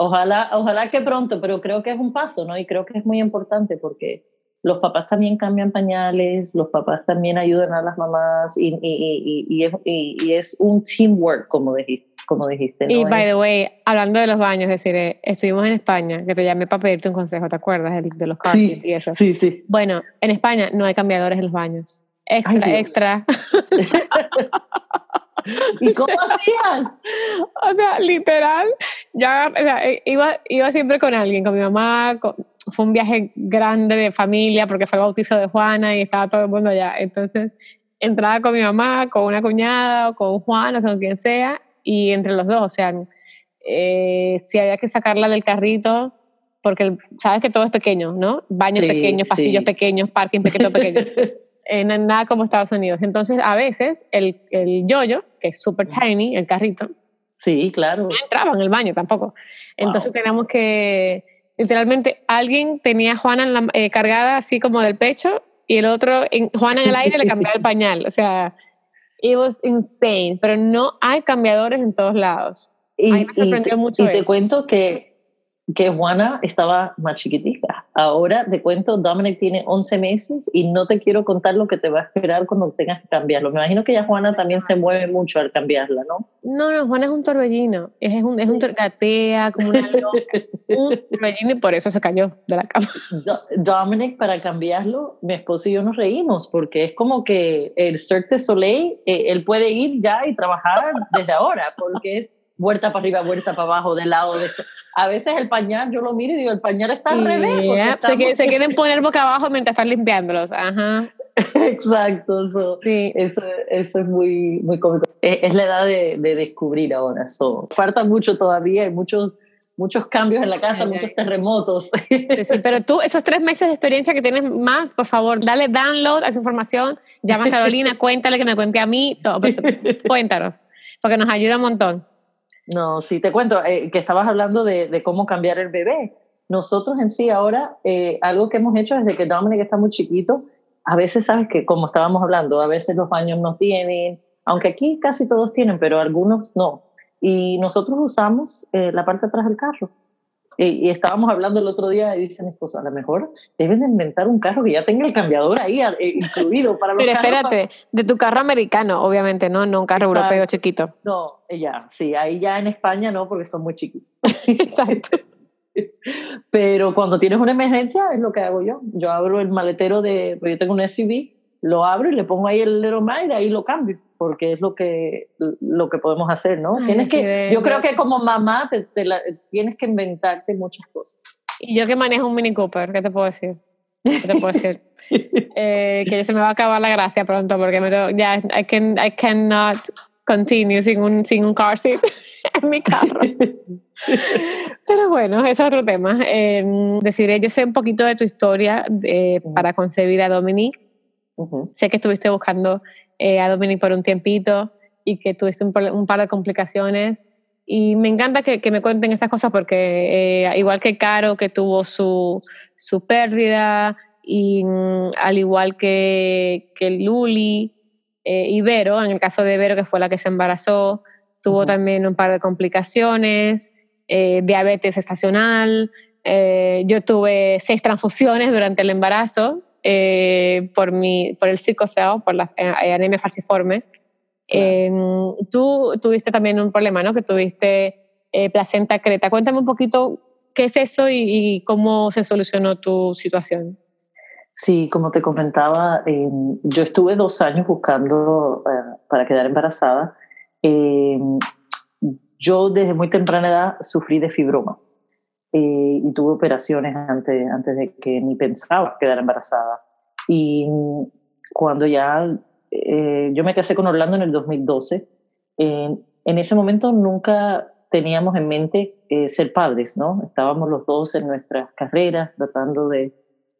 Ojalá, ojalá que pronto, pero creo que es un paso, ¿no? Y creo que es muy importante porque los papás también cambian pañales, los papás también ayudan a las mamás y, y, y, es, y es, un teamwork, como dijiste. Como dijiste
Y by the way, hablando de los baños, es decir, eh, estuvimos en España, que te llamé para pedirte un consejo, ¿te acuerdas? De, los car
sí,
y eso.
Sí, sí.
Bueno, en España no hay cambiadores en los baños. Extra, extra.
¿Y cómo hacías?
O sea, literal, ya, o sea, eh, iba, iba siempre con alguien, con mi mamá, fue un viaje grande de familia porque fue el bautizo de Juana y estaba todo el mundo allá. Entonces, entraba con mi mamá, con una cuñada, o con Juan, o con quien sea, y entre los dos, o sea, eh, si había que sacarla del carrito, porque sabes que todo es pequeño, ¿no? Baños pequeños, pasillos pequeños, parking pequeño, pequeño. en nada como Estados Unidos. Entonces, a veces el, el yoyo, que es super tiny, el carrito,
sí, claro.
no entraba en el baño tampoco. Entonces, teníamos que, literalmente, alguien tenía a Juana eh, cargada así como del pecho y el otro, en, Juana en el aire, le cambiaba el pañal. O sea, it was insane. Pero no hay cambiadores en todos lados.
Y, me sorprendió mucho. Y te cuento que que Juana estaba más chiquitita. Ahora te cuento, Dominic tiene 11 meses y no te quiero contar lo que te va a esperar cuando tengas que cambiarlo. Me imagino que ya Juana también se mueve mucho al cambiarla, ¿no?
No, no, Juana es un torbellino. Es un, es un gatea como una loca. un torbellino y por eso se cayó de la cama.
Dominic, para cambiarlo, mi esposo y yo nos reímos porque es como que el Cirque du Soleil, eh, él puede ir ya y trabajar desde ahora porque es vuelta para arriba, vuelta para abajo, de lado. De... A veces el pañal, yo lo miro y digo, el pañal está al revés.
Se, se, quieren poner boca abajo mientras están limpiándolos. Ajá.
Exacto, eso, sí. eso, eso, es muy, muy cómico. Es, la edad de, de descubrir ahora. eso falta mucho todavía, hay muchos, muchos cambios en la casa, muchos terremotos.
Sí, pero tú, esos tres meses de experiencia que tienes más, por favor, dale download a esa información, llama a Carolina, cuéntale que me cuente a mí, todo, cuéntanos, porque nos ayuda un montón.
No, sí, te cuento eh, que estabas hablando de, cómo cambiar el bebé. Nosotros en sí ahora, eh, algo que hemos hecho desde que Dominic está muy chiquito, a veces, sabes que como estábamos hablando, a veces los baños no tienen, aunque aquí casi todos tienen, pero algunos no. Y nosotros usamos eh, la parte de atrás del carro. Y, estábamos hablando el otro día y dice mi esposa, a lo mejor deben de inventar un carro que ya tenga el cambiador ahí eh, incluido para
los Pero espérate, de tu carro americano, obviamente, ¿no? No un carro europeo chiquito.
No, ya, sí, ahí ya en España no, porque son muy chiquitos.
Exacto.
Pero cuando tienes una emergencia es lo que hago yo. Yo abro el maletero de, yo tengo un SUV, lo abro y le pongo ahí el Little y ahí lo cambio porque es lo que, lo que podemos hacer, ¿no? tienes que, yo creo que como mamá te, tienes que inventarte muchas cosas.
Y yo que manejo un Mini Cooper, ¿qué te puedo decir? ¿Qué te puedo decir? eh, que se me va a acabar la gracia pronto porque me ya I, can, I cannot continue sin un, sin un car seat en mi carro. Pero bueno, ese es otro tema. Eh, deciré, yo sé un poquito de tu historia eh, para concebir a Dominique. Sé que estuviste buscando eh, a Dominic por un tiempito y que tuviste un, par de complicaciones. Y me encanta que, me cuenten esas cosas porque eh, igual que Caro, que tuvo su, su pérdida, y mm, al igual que, que Luli eh, y Vero, en el caso de Vero, que fue la que se embarazó, tuvo también un par de complicaciones, diabetes estacional. yo tuve seis transfusiones durante el embarazo eh, por, mi, por el psicoseo, por la eh, anemia falciforme. tú tuviste también un problema, ¿no? Que tuviste eh, placenta creta. Cuéntame un poquito qué es eso y, cómo se solucionó tu situación.
Sí, como te comentaba, em, yo estuve dos años buscando eh, para quedar embarazada. Em, yo desde muy temprana edad sufrí de fibromas eh, y tuve operaciones antes, antes de que ni pensaba quedar embarazada. Y cuando ya eh, yo me casé con Orlando en el 2012, en ese momento nunca teníamos en mente ser padres, ¿no? Estábamos los dos en nuestras carreras tratando de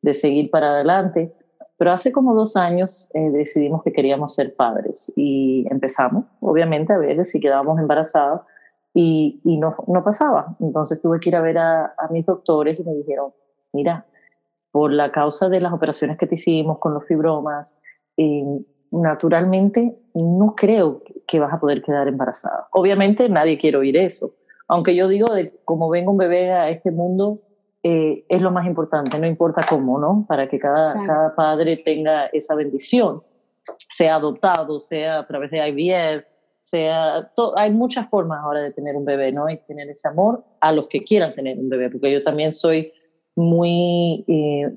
de seguir para adelante. Pero hace como dos años eh, decidimos que queríamos ser padres y empezamos, obviamente, a ver si quedábamos embarazadas y, y no, no pasaba. Entonces tuve que ir a ver a, a mis doctores y me dijeron, mira, por la causa de las operaciones que te hicimos con los fibromas, eh, naturalmente no creo que vas a poder quedar embarazada. Obviamente nadie quiere oír eso, aunque yo digo de cómo venga un bebé a este mundo, eh, es lo más importante, no importa cómo, ¿no? Para que cada, cada padre tenga esa bendición, sea adoptado, sea a través de IVF, sea, hay muchas formas ahora de tener un bebé, ¿no? Y tener ese amor a los que quieran tener un bebé, porque yo también soy muy, eh,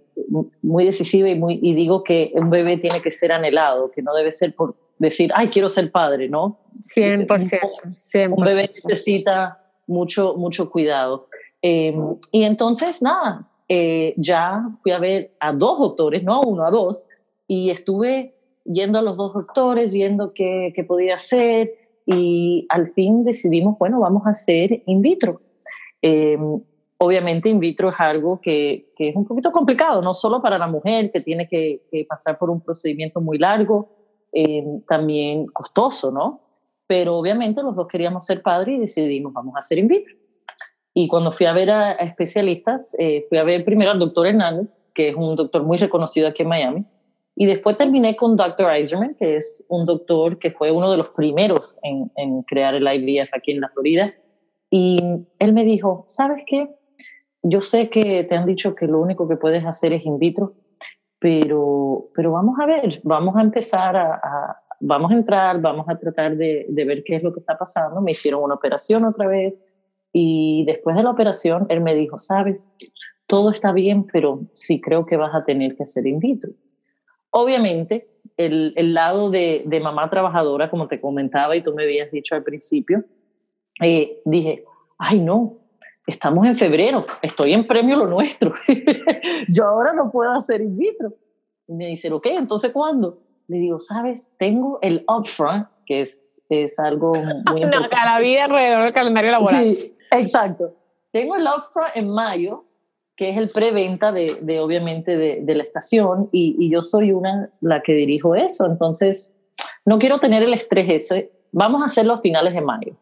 muy decisiva y, muy, y digo que un bebé tiene que ser anhelado, que no debe ser por decir, ay, quiero ser padre, ¿no?
100%. 100%.
Un bebé necesita mucho, mucho cuidado. Em, y entonces, nada, eh, ya fui a ver a dos doctores, no a uno, a dos, y estuve yendo a los dos doctores, viendo qué, qué podía hacer, y al fin decidimos, bueno, vamos a hacer in vitro. Em, obviamente in vitro es algo que, que, es un poquito complicado, no solo para la mujer que tiene que, pasar por un procedimiento muy largo, em, también costoso, ¿no? Pero obviamente los dos queríamos ser padres y decidimos, vamos a hacer in vitro. Y cuando fui a ver a, especialistas, eh, fui a ver primero al doctor Hernández, que es un doctor muy reconocido aquí en Miami, y después terminé con Dr. Eiserman, que es un doctor que fue uno de los primeros en, en crear el IVF aquí en la Florida. Y él me dijo, ¿sabes qué? Yo sé que te han dicho que lo único que puedes hacer es in vitro, pero, pero vamos a ver, vamos a empezar a, a vamos a entrar, vamos a tratar de, de, ver qué es lo que está pasando. Me hicieron una operación otra vez, y después de la operación, él me dijo, sabes, todo está bien, pero sí creo que vas a tener que hacer in vitro. Obviamente, el, el lado de, de, mamá trabajadora, como te comentaba y tú me habías dicho al principio, eh, dije, ay no, estamos en febrero, estoy en premio lo nuestro, yo ahora no puedo hacer in vitro. Y me dice, ok, entonces ¿cuándo? Le digo, sabes, tengo el upfront, que es, es algo muy
no, o sea, la vida alrededor del calendario laboral.
Sí, Exacto. Tengo el upfront en mayo, que es el preventa de, de obviamente, de, de, la estación, y, y, yo soy una la que dirijo eso. Entonces, no quiero tener el estrés ese. Vamos a hacerlo a finales de mayo.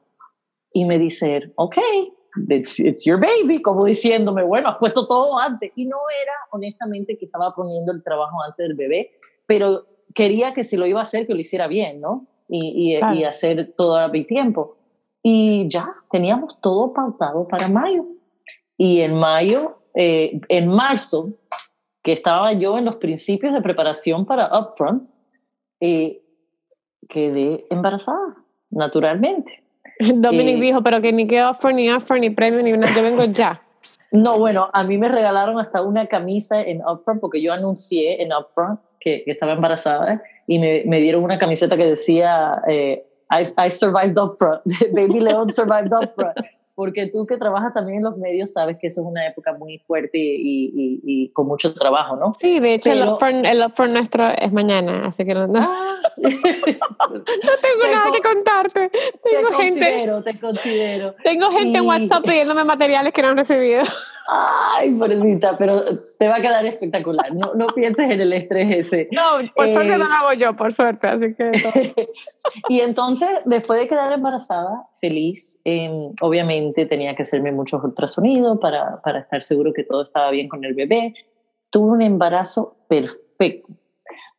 Y me dice, ok, it's, it's, your baby, como diciéndome, bueno, has puesto todo antes. Y no era, honestamente, que estaba poniendo el trabajo antes del bebé, pero quería que si lo iba a hacer, que lo hiciera bien, ¿no? Y, y, claro. y hacer todo a mi tiempo. Y ya, teníamos todo pautado para mayo. Y en mayo, eh, en marzo, que estaba yo en los principios de preparación para Upfront, eh, quedé embarazada, naturalmente.
Dominic eh, dijo, pero que ni que offer, ni offer, ni premio, ni nada, yo vengo ya.
No, bueno, a mí me regalaron hasta una camisa en Upfront porque yo anuncié en Upfront que, que estaba embarazada y me, me, dieron una camiseta que decía eh, I, I survived Opera, Baby León survived Opera, porque tú que trabajas también en los medios sabes que eso es una época muy fuerte y, y, y con mucho trabajo, ¿no?
Sí, de hecho Pero, el upfront nuestro es mañana, así que no, no, ah, no tengo nada que contarte. Tengo
te
gente,
considero, te considero.
Tengo gente y... en WhatsApp pidiéndome materiales que no han recibido.
Ay, pobrecita, pero te va a quedar espectacular. No, no pienses en el estrés ese.
No, por eh, suerte no lo hago yo, por suerte, así que...
y entonces, después de quedar embarazada, feliz, eh, obviamente tenía que hacerme muchos ultrasonidos para, para estar seguro que todo estaba bien con el bebé. Tuve un embarazo perfecto.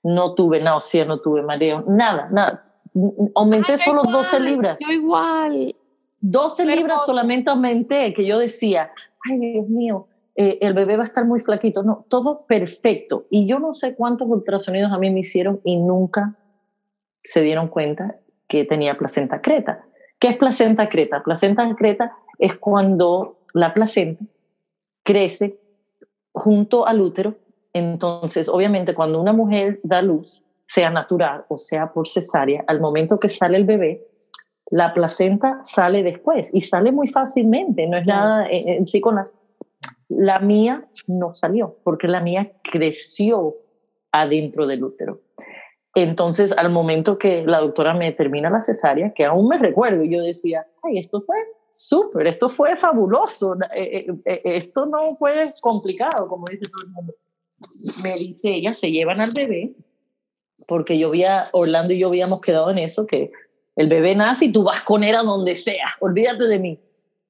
No tuve náusea, no tuve mareo, nada, nada. Aumenté Ay, solo igual, 12 libras.
Yo igual.
12 Hermoso. libras solamente aumenté, que yo decía, ay Dios mío, eh, el bebé va a estar muy flaquito. No, todo perfecto. Y yo no sé cuántos ultrasonidos a mí me hicieron y nunca se dieron cuenta que tenía placenta creta. ¿Qué es placenta creta? Placenta creta es cuando la placenta crece junto al útero Entonces, obviamente, cuando una mujer da luz, sea natural o sea por cesárea, al momento que sale el bebé, la placenta sale después y sale muy fácilmente, no es nada en, sí con la... La mía no salió, porque la mía creció adentro del útero. Entonces, al momento que la doctora me termina la cesárea, que aún me recuerdo, yo decía, ay, esto fue súper, esto fue fabuloso, eh, eh, eh, esto no fue complicado, como dice todo el mundo. Me dice ella, se llevan al bebé, porque yo había, Orlando y yo habíamos quedado en eso, que el bebé nace y tú vas con él a donde sea, olvídate de mí.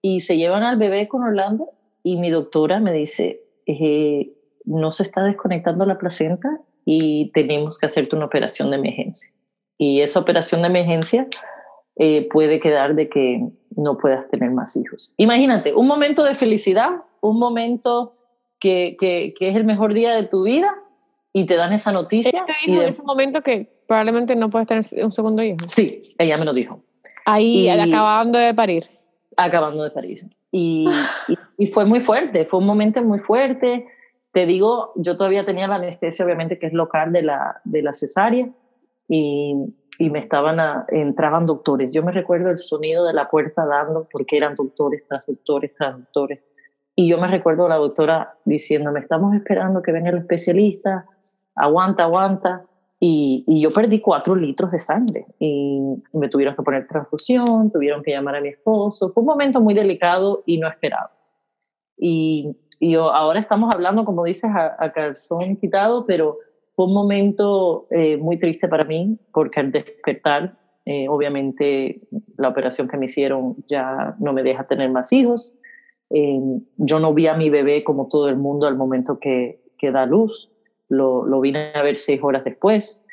Y se llevan al bebé con Orlando y mi doctora me dice, no se está desconectando la placenta y tenemos que hacerte una operación de emergencia. Y esa operación de emergencia eh, puede quedar de que no puedas tener más hijos. Imagínate, un momento de felicidad, un momento que, que, es el mejor día de tu vida y te dan esa noticia.
y en ese momento que probablemente no puedes tener un segundo hijo?
Sí, ella me lo dijo.
Ahí, acabando de parir.
Acabando de parir. y, y, fue muy fuerte, fue un momento muy fuerte. Te digo, yo todavía tenía la anestesia, obviamente, que es local de la, de la cesárea, y, y me estaban, entraban doctores. Yo me recuerdo el sonido de la puerta dando, porque eran doctores, traductores, traductores. Y yo me recuerdo a la doctora diciéndome, estamos esperando que venga el especialista, aguanta, aguanta. Y, y, yo perdí cuatro litros de sangre y me tuvieron que poner transfusión, tuvieron que llamar a mi esposo. Fue un momento muy delicado y no esperado. Y y ahora estamos hablando, como dices, a, a calzón quitado, pero fue un momento eh, muy triste para mí, porque al despertar, eh, obviamente la operación que me hicieron ya no me deja tener más hijos. Eh, yo no vi a mi bebé como todo el mundo al momento que, que da luz. Lo, lo, vine a ver seis horas después,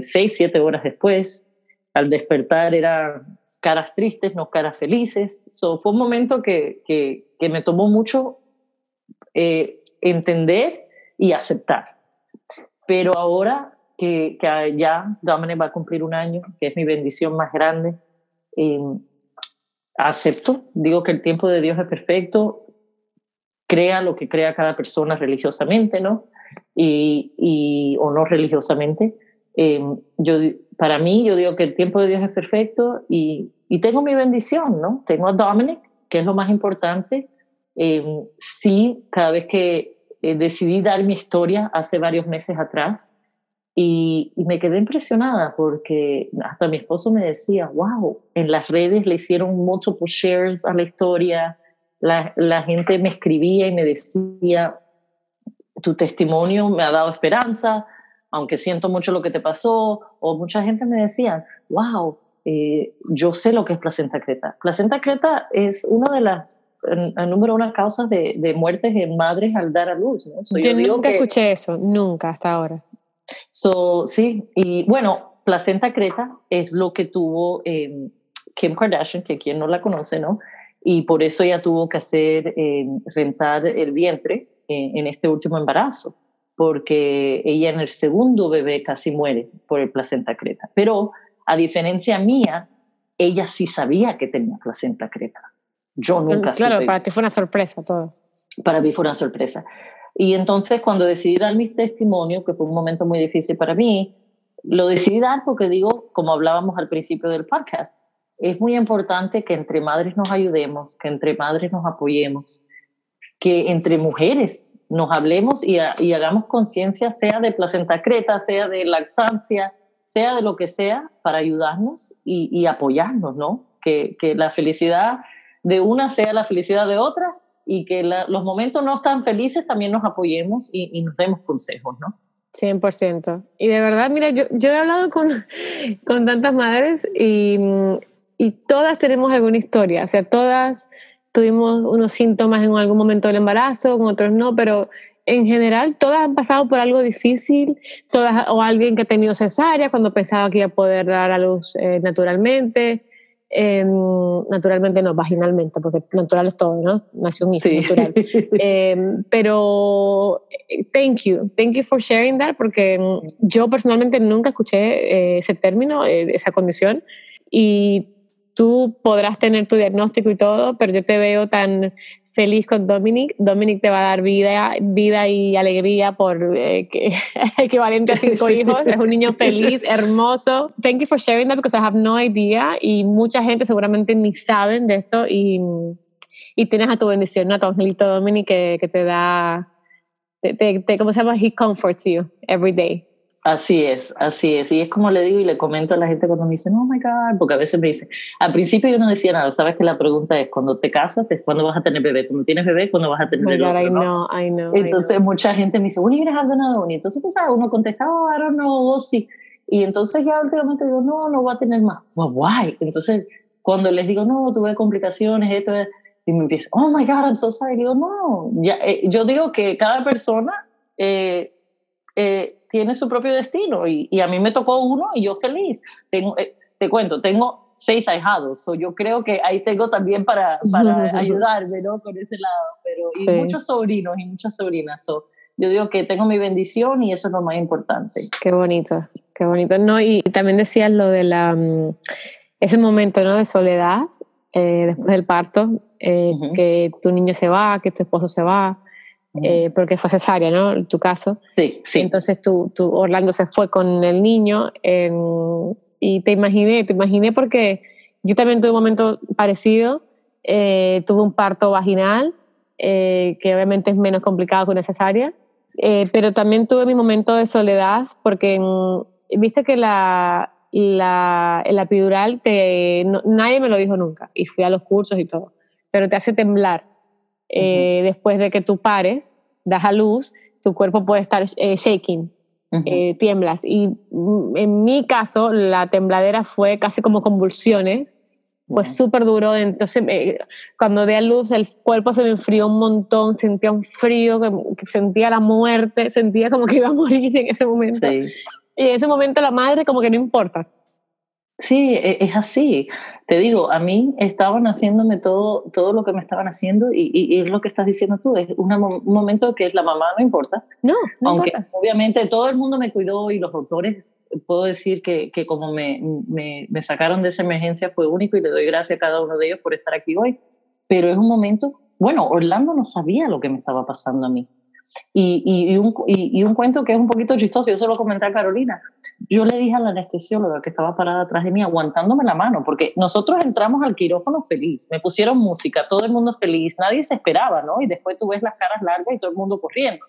seis, siete horas después. Al despertar eran caras tristes, no caras felices. So, fue un momento que, que, que me tomó mucho eh, entender y aceptar. Pero ahora que, que, ya Dominic va a cumplir un año, que es mi bendición más grande, eh, acepto, digo que el tiempo de Dios es perfecto, crea lo que crea cada persona religiosamente, ¿no? Y, y o no religiosamente. Eh, yo, para mí, yo digo que el tiempo de Dios es perfecto y, y tengo mi bendición, ¿no? Tengo a Dominic, que es lo más importante, eh, sí, cada vez que eh, decidí dar mi historia hace varios meses atrás y, me quedé impresionada porque hasta mi esposo me decía, wow, en las redes le hicieron muchos shares a la historia, la, la gente me escribía y me decía, tu testimonio me ha dado esperanza, aunque siento mucho lo que te pasó, o mucha gente me decía, wow, eh, yo sé lo que es placenta creta. Placenta creta es una de las el número una causa de, de, muertes en madres al dar a luz. ¿no?
yo, nunca escuché eso, nunca hasta ahora.
So, sí, y bueno, placenta creta es lo que tuvo eh, Kim Kardashian, que quien no la conoce, ¿no? Y por eso ella tuvo que hacer, eh, rentar el vientre eh, en este último embarazo, porque ella en el segundo bebé casi muere por el placenta creta. Pero a diferencia mía, ella sí sabía que tenía placenta creta. Yo nunca
Claro, para ti fue una sorpresa todo.
Para mí fue una sorpresa. Y entonces cuando decidí dar mi testimonio, que fue un momento muy difícil para mí, lo decidí dar porque digo, como hablábamos al principio del podcast, es muy importante que entre madres nos ayudemos, que entre madres nos apoyemos, que entre mujeres nos hablemos y, y hagamos conciencia, sea de placenta creta, sea de lactancia, sea de lo que sea, para ayudarnos y, y apoyarnos, ¿no? Que, que la felicidad de una sea la felicidad de otra y que los momentos no tan felices también nos apoyemos y, nos demos consejos, ¿no?
100%. Y de verdad, mira, yo, he hablado con, con tantas madres y, y todas tenemos alguna historia, o sea, todas tuvimos unos síntomas en algún momento del embarazo, con otros no, pero en general todas han pasado por algo difícil, todas o alguien que ha tenido cesárea cuando pensaba que iba a poder dar a luz eh, naturalmente, Em, naturalmente no, vaginalmente, porque natural es todo, ¿no? Nació un hijo natural. Em, pero eh, thank you, thank you for sharing that, porque yo personalmente nunca escuché eh, ese término, eh, esa condición, y tú podrás tener tu diagnóstico y todo, pero yo te veo tan feliz con Dominic. Dominic te va a dar vida, vida y alegría por eh, que, equivalente a cinco hijos. Es un niño feliz, hermoso. Thank you for sharing that because I have no idea y mucha gente seguramente ni saben de esto y, y tienes a tu bendición, a tu angelito Dominic que, que te da, te, te, ¿cómo se llama? He comforts you every day.
Así es, así es. Y es como le digo y le comento a la gente cuando me dicen, oh my God, porque a veces me dicen, al principio yo no decía nada, sabes que la pregunta es, cuando te casas, es cuando vas a tener bebé, cuando tienes bebé, cuando vas a tener bebé.
Oh I know, I know,
entonces mucha gente me dice, are you have another one? Entonces tú sabes, uno contesta, oh, I don't know, sí. Y entonces ya últimamente digo, no, no va a tener más. Well, why? Entonces cuando les digo, no, tuve complicaciones, esto es, y me empieza, oh my God, I'm so sorry. digo, no, ya, eh, yo digo que cada persona... Eh, eh, tiene su propio destino y, y, a mí me tocó uno y yo feliz. Tengo, eh, te cuento, tengo seis ahijados, so yo creo que ahí tengo también para, para ayudarme, ¿no? Con ese lado, pero y muchos sobrinos y muchas sobrinas. So, yo digo que tengo mi bendición y eso es lo más importante.
Qué bonito, qué bonito. No, y también decías lo de la, mm, ese momento, ¿no? De soledad eh, después del parto, eh, que tu niño se va, que tu esposo se va. Eh, porque fue cesárea, ¿no? En tu caso.
Sí, sí.
Entonces tú, tú Orlando se fue con el niño y te imaginé, te imaginé porque yo también tuve un momento parecido, eh, tuve un parto vaginal, eh, que obviamente es menos complicado que una cesárea, pero también tuve mi momento de soledad porque viste que la, la, el epidural te, nadie me lo dijo nunca y fui a los cursos y todo, pero te hace temblar eh, después de que tú pares, das a luz, tu cuerpo puede estar eh, shaking, eh, tiemblas. Y mm, en mi caso, la tembladera fue casi como convulsiones, fue súper duro. Entonces, cuando di a luz, el cuerpo se me enfrió un montón, sentía un frío, que, sentía la muerte, sentía como que iba a morir en ese momento. Y en ese momento la madre como que no importa.
Sí, e, es así. Te digo, a mí estaban haciéndome todo, todo lo que me estaban haciendo y, y, es lo que estás diciendo tú, es un momento que la mamá no importa.
No, no
Aunque obviamente todo el mundo me cuidó y los doctores, puedo decir que, que como me, me, me, sacaron de esa emergencia fue único y le doy gracias a cada uno de ellos por estar aquí hoy. Pero es un momento, bueno, Orlando no sabía lo que me estaba pasando a mí. Y, y, un, y, un, cuento que es un poquito chistoso, yo se lo comenté a Carolina. Yo le dije a la anestesióloga que estaba parada atrás de mí, aguantándome la mano, porque nosotros entramos al quirófano feliz, me pusieron música, todo el mundo feliz, nadie se esperaba, ¿no? Y después tú ves las caras largas y todo el mundo corriendo.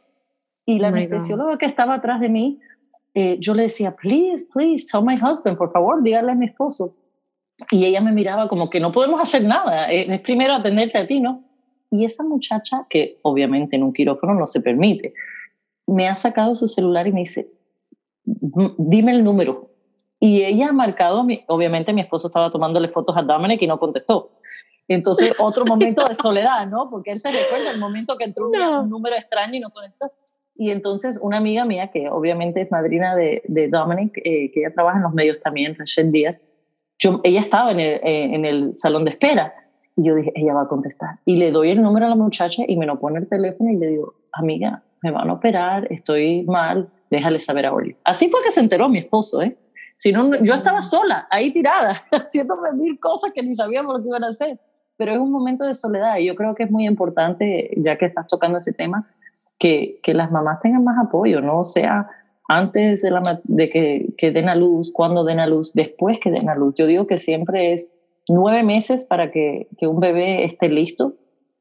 Y la oh anestesióloga que estaba atrás de mí, eh, yo le decía, please, please, tell my husband, por favor, dígale a mi esposo. Y ella me miraba como que no podemos hacer nada, eh, es primero atenderte a ti, ¿no? Y esa muchacha, que obviamente en un quirófano no se permite, me ha sacado su celular y me dice, dime el número. Y ella ha marcado, obviamente mi esposo estaba tomándole fotos a Dominic y no contestó. Entonces, otro momento de soledad, ¿no? Porque él se recuerda el momento que entró un número extraño y no contestó. Y entonces una amiga mía, que obviamente es madrina de, de Dominic, eh, que ella trabaja en los medios también, Rachel Díaz, yo, ella estaba en el, eh, en el salón de espera yo dije, ella va a contestar. Y le doy el número a la muchacha y me lo pone el teléfono y le digo, amiga, me van a operar, estoy mal, déjale saber a Oli. Así fue que se enteró mi esposo, ¿eh? Si no, yo estaba sola, ahí tirada, haciéndome mil cosas que ni sabíamos lo que iban a hacer. Pero es un momento de soledad y yo creo que es muy importante, ya que estás tocando ese tema, que, que las mamás tengan más apoyo, ¿no? O sea, antes de, la, de que, que den a luz, cuando den a luz, después que den a luz. Yo digo que siempre es nueve meses para que, que, un bebé esté listo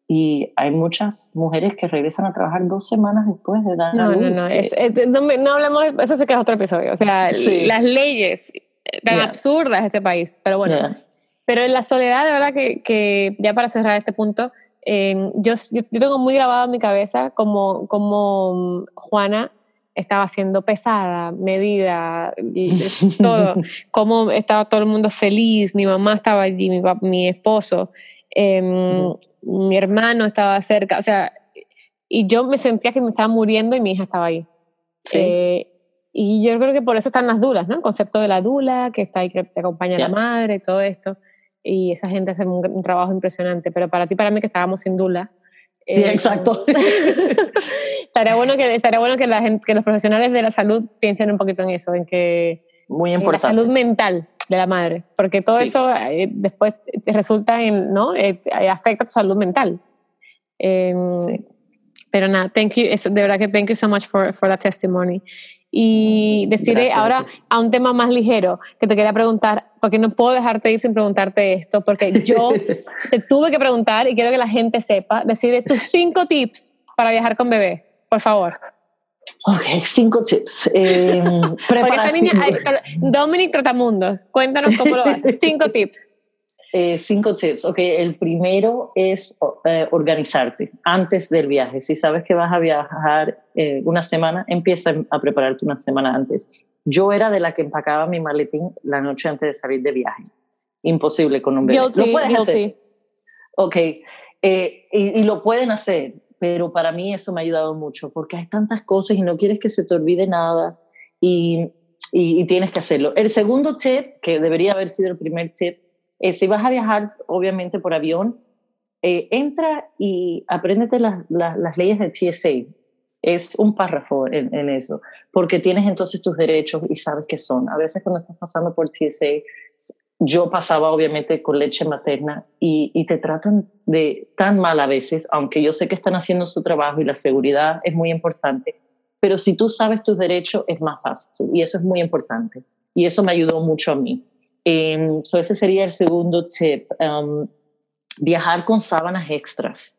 y hay muchas mujeres que regresan a trabajar dos semanas después de dar no,
luz. No, no, es, no, no, hablamos, eso se queda otro episodio. O sea, las leyes tan absurdas de este país, pero bueno. Pero en la soledad, de verdad que, que ya para cerrar este punto, eh, yo, yo, tengo muy grabado en mi cabeza como, como Juana estaba siendo pesada, medida, y todo, cómo estaba todo el mundo feliz, mi mamá estaba allí, mi, mi esposo, em, mi hermano estaba cerca, o sea, y yo me sentía que me estaba muriendo y mi hija estaba ahí. Eh, y yo creo que por eso están las dulas, ¿no? El concepto de la dula, que está ahí, que te acompaña la madre, todo esto. Y esa gente hace un, un, trabajo impresionante. Pero para ti, para mí, que estábamos sin dula,
eh, exacto.
estaría bueno, que, estaría bueno que, la gente, que los profesionales de la salud piensen un poquito en eso, en que
muy importante.
La salud mental de la madre, porque todo eso eh, después resulta en, ¿no? Eh, afecta a tu salud mental. Em, sí. Pero nada, thank you, de verdad que thank you so much for, for that testimony. Y decirle ahora a un tema más ligero que te quería preguntar, porque no puedo dejarte ir sin preguntarte esto, porque yo te tuve que preguntar y quiero que la gente sepa, decirle tus cinco tips para viajar con bebé, por favor.
Ok, cinco tips. Eh,
preparación. Dominic Trotamundos, cuéntanos cómo lo haces. Cinco tips.
Eh, cinco tips. Ok, el primero es eh, organizarte antes del viaje. Si sabes que vas a viajar eh, una semana, empieza a prepararte una semana antes. Yo era de la que empacaba mi maletín la noche antes de salir de viaje. Imposible con un bebé. lo puedes hacer. Ok, y, lo pueden hacer, pero para mí eso me ha ayudado mucho porque hay tantas cosas y no quieres que se te olvide nada y, y, y tienes que hacerlo. El segundo tip, que debería haber sido el primer tip, eh, si vas a viajar, obviamente, por avión, eh, entra y apréndete las, las, leyes del TSA. Es un párrafo en, en, eso, porque tienes entonces tus derechos y sabes qué son. A veces cuando estás pasando por TSA, yo pasaba obviamente con leche materna y, y, te tratan de tan mal a veces, aunque yo sé que están haciendo su trabajo y la seguridad es muy importante, pero si tú sabes tus derechos es más fácil y eso es muy importante. Y eso me ayudó mucho a mí. Um, ese sería el segundo tip. Um, viajar con sábanas extras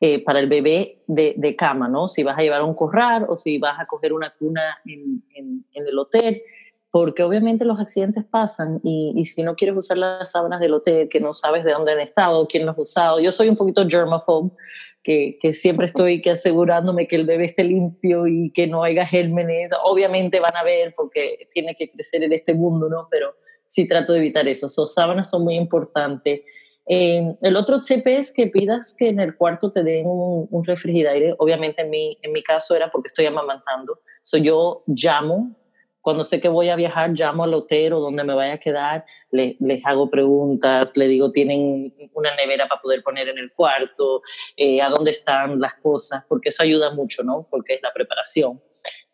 eh, para el bebé de, de, cama, ¿no? Si vas a llevar un corral o si vas a coger una cuna en, en, el hotel, porque obviamente los accidentes pasan y, y, si no quieres usar las sábanas del hotel, que no sabes de dónde han estado, quién los ha usado. Yo soy un poquito germaphobe, que, que siempre estoy que asegurándome que el bebé esté limpio y que no haya gérmenes. Obviamente van a ver porque tiene que crecer en este mundo, ¿no? Pero sí trato de evitar eso. So, sábanas son muy importantes. Eh, el otro tip es que pidas que en el cuarto te den un, un refrigerador. Obviamente en mi, en mi caso era porque estoy amamantando. Yo llamo, cuando sé que voy a viajar, llamo al hotel o donde me vaya a quedar, le, les hago preguntas, le digo, tienen una nevera para poder poner en el cuarto, eh, a dónde están las cosas, porque eso ayuda mucho, ¿no? Porque es la preparación.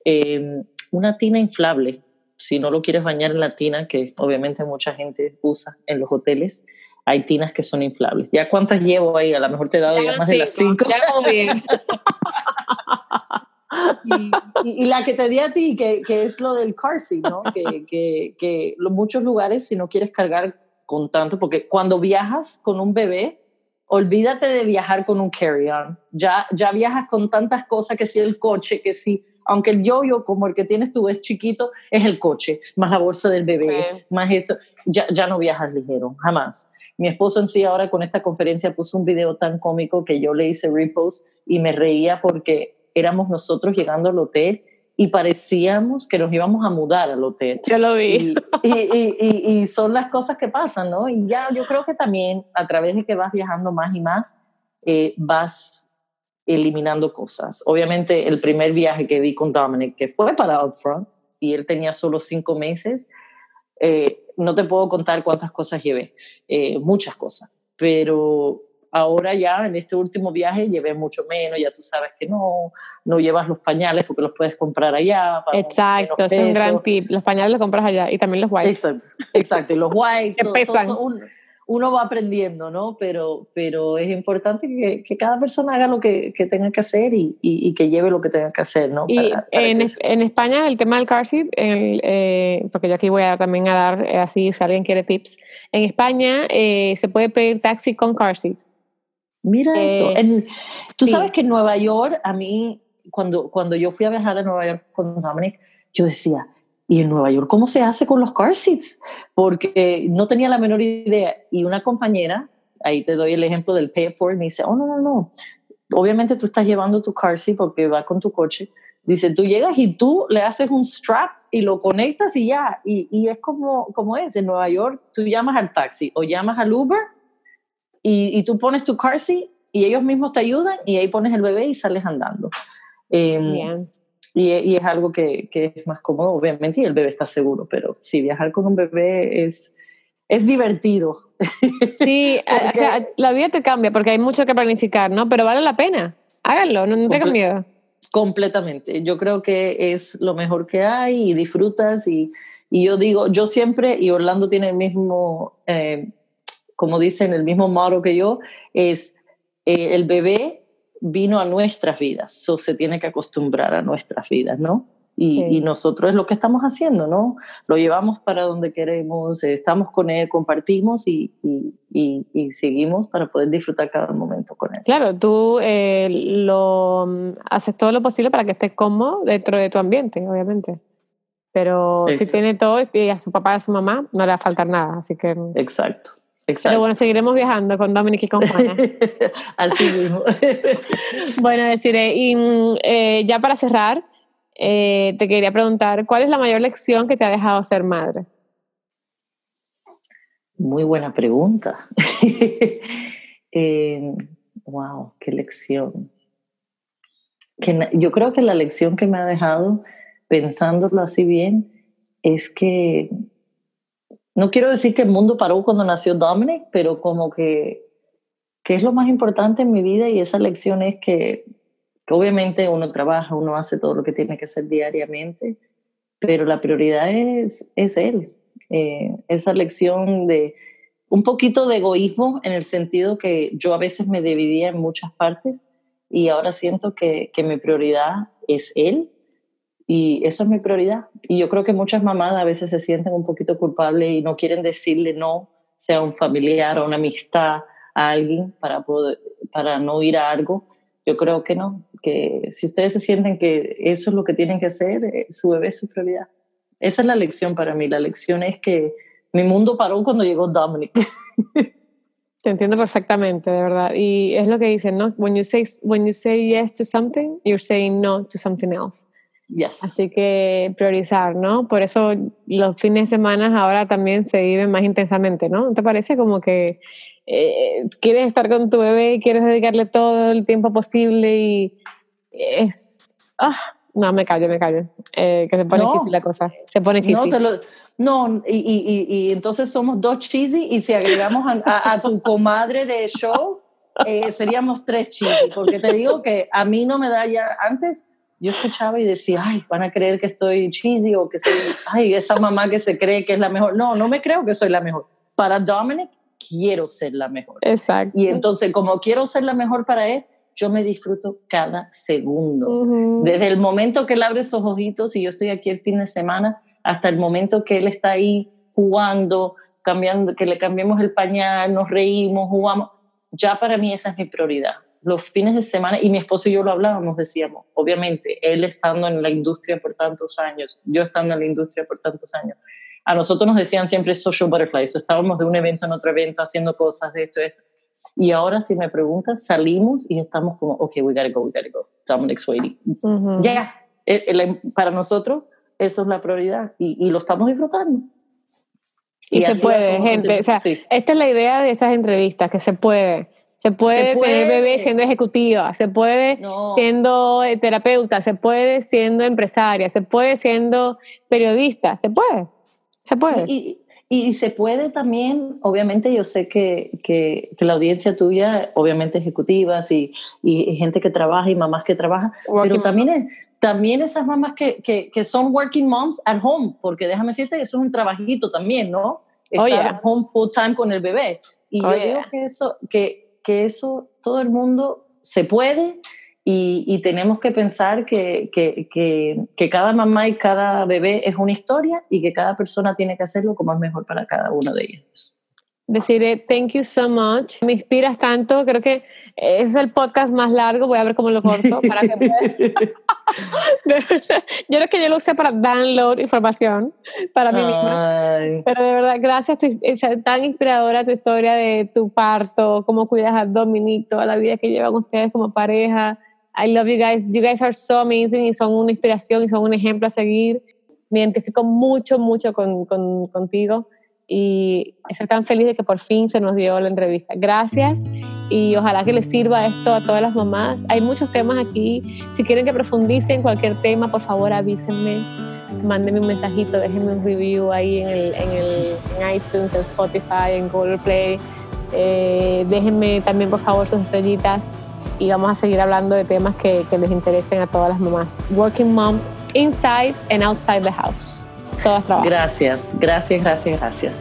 Eh, una tina inflable, si no lo quieres bañar en la tina, que obviamente mucha gente usa en los hoteles, hay tinas que son inflables. ¿Ya cuántas llevo ahí? A lo mejor te he dado ya, más de las cinco. Ya como bien. y, la que te di a ti, que, que es lo del car seat, ¿no? que, que, que muchos lugares, si no quieres cargar con tanto, porque cuando viajas con un bebé, olvídate de viajar con un carry-on. Ya, ya viajas con tantas cosas, que si el coche, que si aunque el yo-yo como el que tienes tú es chiquito, es el coche, más la bolsa del bebé, más esto, ya, ya no viajas ligero, jamás. Mi esposo en sí ahora con esta conferencia puso un video tan cómico que yo le hice repost y me reía porque éramos nosotros llegando al hotel y parecíamos que nos íbamos a mudar al hotel.
Yo lo vi.
Y, y, y, y, son las cosas que pasan, ¿no? Y ya yo creo que también a través de que vas viajando más y más, eh, vas eliminando cosas. Obviamente el primer viaje que vi con Dominic, que fue para Upfront, y él tenía solo cinco meses, eh, no te puedo contar cuántas cosas llevé, eh, muchas cosas, pero ahora ya en este último viaje llevé mucho menos, ya tú sabes que no, no llevas los pañales porque los puedes comprar allá.
exacto, es un gran tip, los pañales los compras allá y también los wipes.
Exacto, exacto y los wipes uno va aprendiendo, ¿no? Pero, pero es importante que, que cada persona haga lo que, que tenga que hacer y, y, que lleve lo que tenga que hacer, ¿no?
y en, en, España el tema del car seat, eh, porque yo aquí voy a también a dar eh, así si alguien quiere tips, en España eh, se puede pedir taxi con car seat.
Mira eso. Tú sabes que en Nueva York, a mí, cuando, cuando yo fui a viajar a Nueva York con Dominic, yo decía, y en Nueva York, ¿cómo se hace con los car seats? Porque no tenía la menor idea. Y una compañera, ahí te doy el ejemplo del pay for, me dice, oh, no, no, no. Obviamente tú estás llevando tu car seat porque va con tu coche. Dice, tú llegas y tú le haces un strap y lo conectas y ya. Y, y es como, como es. En Nueva York, tú llamas al taxi o llamas al Uber y, y tú pones tu car seat y ellos mismos te ayudan y ahí pones el bebé y sales andando. Eh, Bien. Y, y, es algo que, que, es más cómodo, obviamente, y el bebé está seguro, pero sí, viajar con un bebé es, es divertido.
Sí, o sea, la vida te cambia porque hay mucho que planificar, ¿no? Pero vale la pena. Háganlo, no, no tengan miedo.
Completamente. Yo creo que es lo mejor que hay y disfrutas y, Y yo digo, yo siempre, y Orlando tiene el mismo, eh, como dicen, el mismo motto que yo, es eh, el bebé vino a nuestras vidas, so se tiene que acostumbrar a nuestras vidas, ¿no? Y, nosotros es lo que estamos haciendo, ¿no? Lo llevamos para donde queremos, estamos con él, compartimos y, y, seguimos para poder disfrutar cada momento con él.
Claro, tú eh, lo mm, haces todo lo posible para que estés cómodo dentro de tu ambiente, obviamente. Pero si tiene todo y a su papá y a su mamá, no le va a faltar nada, así que...
Mm. Exacto.
Exacto. Pero bueno, seguiremos viajando con Dominic y con Juana.
Así mismo.
bueno, deciré, y mm, eh, ya para cerrar, eh, te quería preguntar, ¿cuál es la mayor lección que te ha dejado ser madre?
Muy buena pregunta. Eh, wow, qué lección. Que, yo creo que la lección que me ha dejado, pensándolo así bien, es que no quiero decir que el mundo paró cuando nació Dominic, pero como que, que es lo más importante en mi vida y esa lección es que obviamente uno trabaja, uno hace todo lo que tiene que hacer diariamente, pero la prioridad es, es él. Eh, esa lección de un poquito de egoísmo en el sentido que yo a veces me dividía en muchas partes y ahora siento que, que mi prioridad es él y eso es mi prioridad. Y yo creo que muchas mamás a veces se sienten un poquito culpables y no quieren decirle no, sea un familiar o una amistad a alguien para, poder, para no ir a algo. Yo creo que no, que si ustedes se sienten que eso es lo que tienen que hacer, eh, su bebé es su prioridad. Esa es la lección para mí. La lección es que mi mundo paró cuando llegó Dominic.
Te entiendo perfectamente, de verdad. Y es lo que dicen, ¿no? When you say, when you say yes to something, you're saying no to something else.
Yes.
Así que priorizar, ¿no? Por eso los fines de semana ahora también se viven más intensamente, ¿no? ¿No te parece como que eh, quieres estar con tu bebé, quieres dedicarle todo el tiempo posible y es... Ah, no, me callo, me callo. Eh, que se pone cheesy la cosa. Se pone cheesy.
No, no y, y, y, entonces somos dos cheesy y si agregamos a, a, tu comadre de show, eh, seríamos tres cheesy. Porque te digo que a mí no me da ya... Antes yo escuchaba y decía, ay, van a creer que estoy cheesy o que soy, ay, esa mamá que se cree que es la mejor. No, no me creo que soy la mejor. Para Dominic, quiero ser la mejor.
Exacto.
Y entonces, como quiero ser la mejor para él, yo me disfruto cada segundo. Desde el momento que él abre esos ojitos y yo estoy aquí el fin de semana, hasta el momento que él está ahí jugando, cambiando, que le cambiemos el pañal, nos reímos, jugamos. Ya para mí esa es mi prioridad. Los fines de semana, y mi esposo y yo lo hablábamos, decíamos, obviamente, él estando en la industria por tantos años, yo estando en la industria por tantos años, a nosotros nos decían siempre social butterflies, estábamos de un evento en otro evento haciendo cosas de esto, esto. Y ahora si me preguntas, salimos y estamos como, ok, we gotta go, we gotta go, Dominic's waiting. Ya, eh, para nosotros eso es la prioridad y, y lo estamos disfrutando.
Y, se puede, gente. O sea, esta es la idea de esas entrevistas, que se puede. Se puede, se tener bebé siendo ejecutiva, se puede siendo eh, terapeuta, se puede siendo empresaria, se puede siendo periodista, se puede. Se puede.
Y, y, se puede también, obviamente yo sé que, que, la audiencia tuya, obviamente ejecutivas y, y, gente que trabaja y mamás que trabajan, pero también, es, también esas mamás que, que, que, son working moms at home, porque déjame decirte que eso es un trabajito también, ¿no?
Oh, Estar
at home full time con el bebé. Y oh, yo digo que eso, que, que eso todo el mundo se puede y, tenemos que pensar que, que, que, cada mamá y cada bebé es una historia y que cada persona tiene que hacerlo como es mejor para cada uno de ellos.
Decirle thank you so much. Me inspiras tanto. Creo que es el podcast más largo. Voy a ver cómo lo corto para que Yo creo que yo lo usé para download información para mí misma. Pero de verdad, gracias. Es tan inspiradora tu historia de tu parto, cómo cuidas a Dominic, toda la vida que llevan ustedes como pareja I love you guys. You guys are so amazing y son una inspiración y son un ejemplo a seguir. Me identifico mucho, mucho con, con, contigo y estoy tan feliz de que por fin se nos dio la entrevista. Gracias y ojalá que les sirva esto a todas las mamás. Hay muchos temas aquí. Si quieren que profundice en cualquier tema, por favor avísenme. Mándenme un mensajito, déjenme un review ahí en, el, en, el, en iTunes, en Spotify, en Google Play. Eh, déjenme también, por favor, sus estrellitas y vamos a seguir hablando de temas que, que les interesen a todas las mamás. Working moms inside and outside the house. Todas trabajan.
Gracias, gracias, gracias, gracias.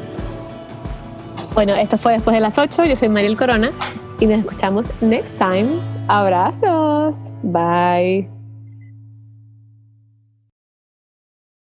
Bueno, esto fue después de las 8. Yo soy Mariel Corona y nos escuchamos next time. Abrazos. Bye.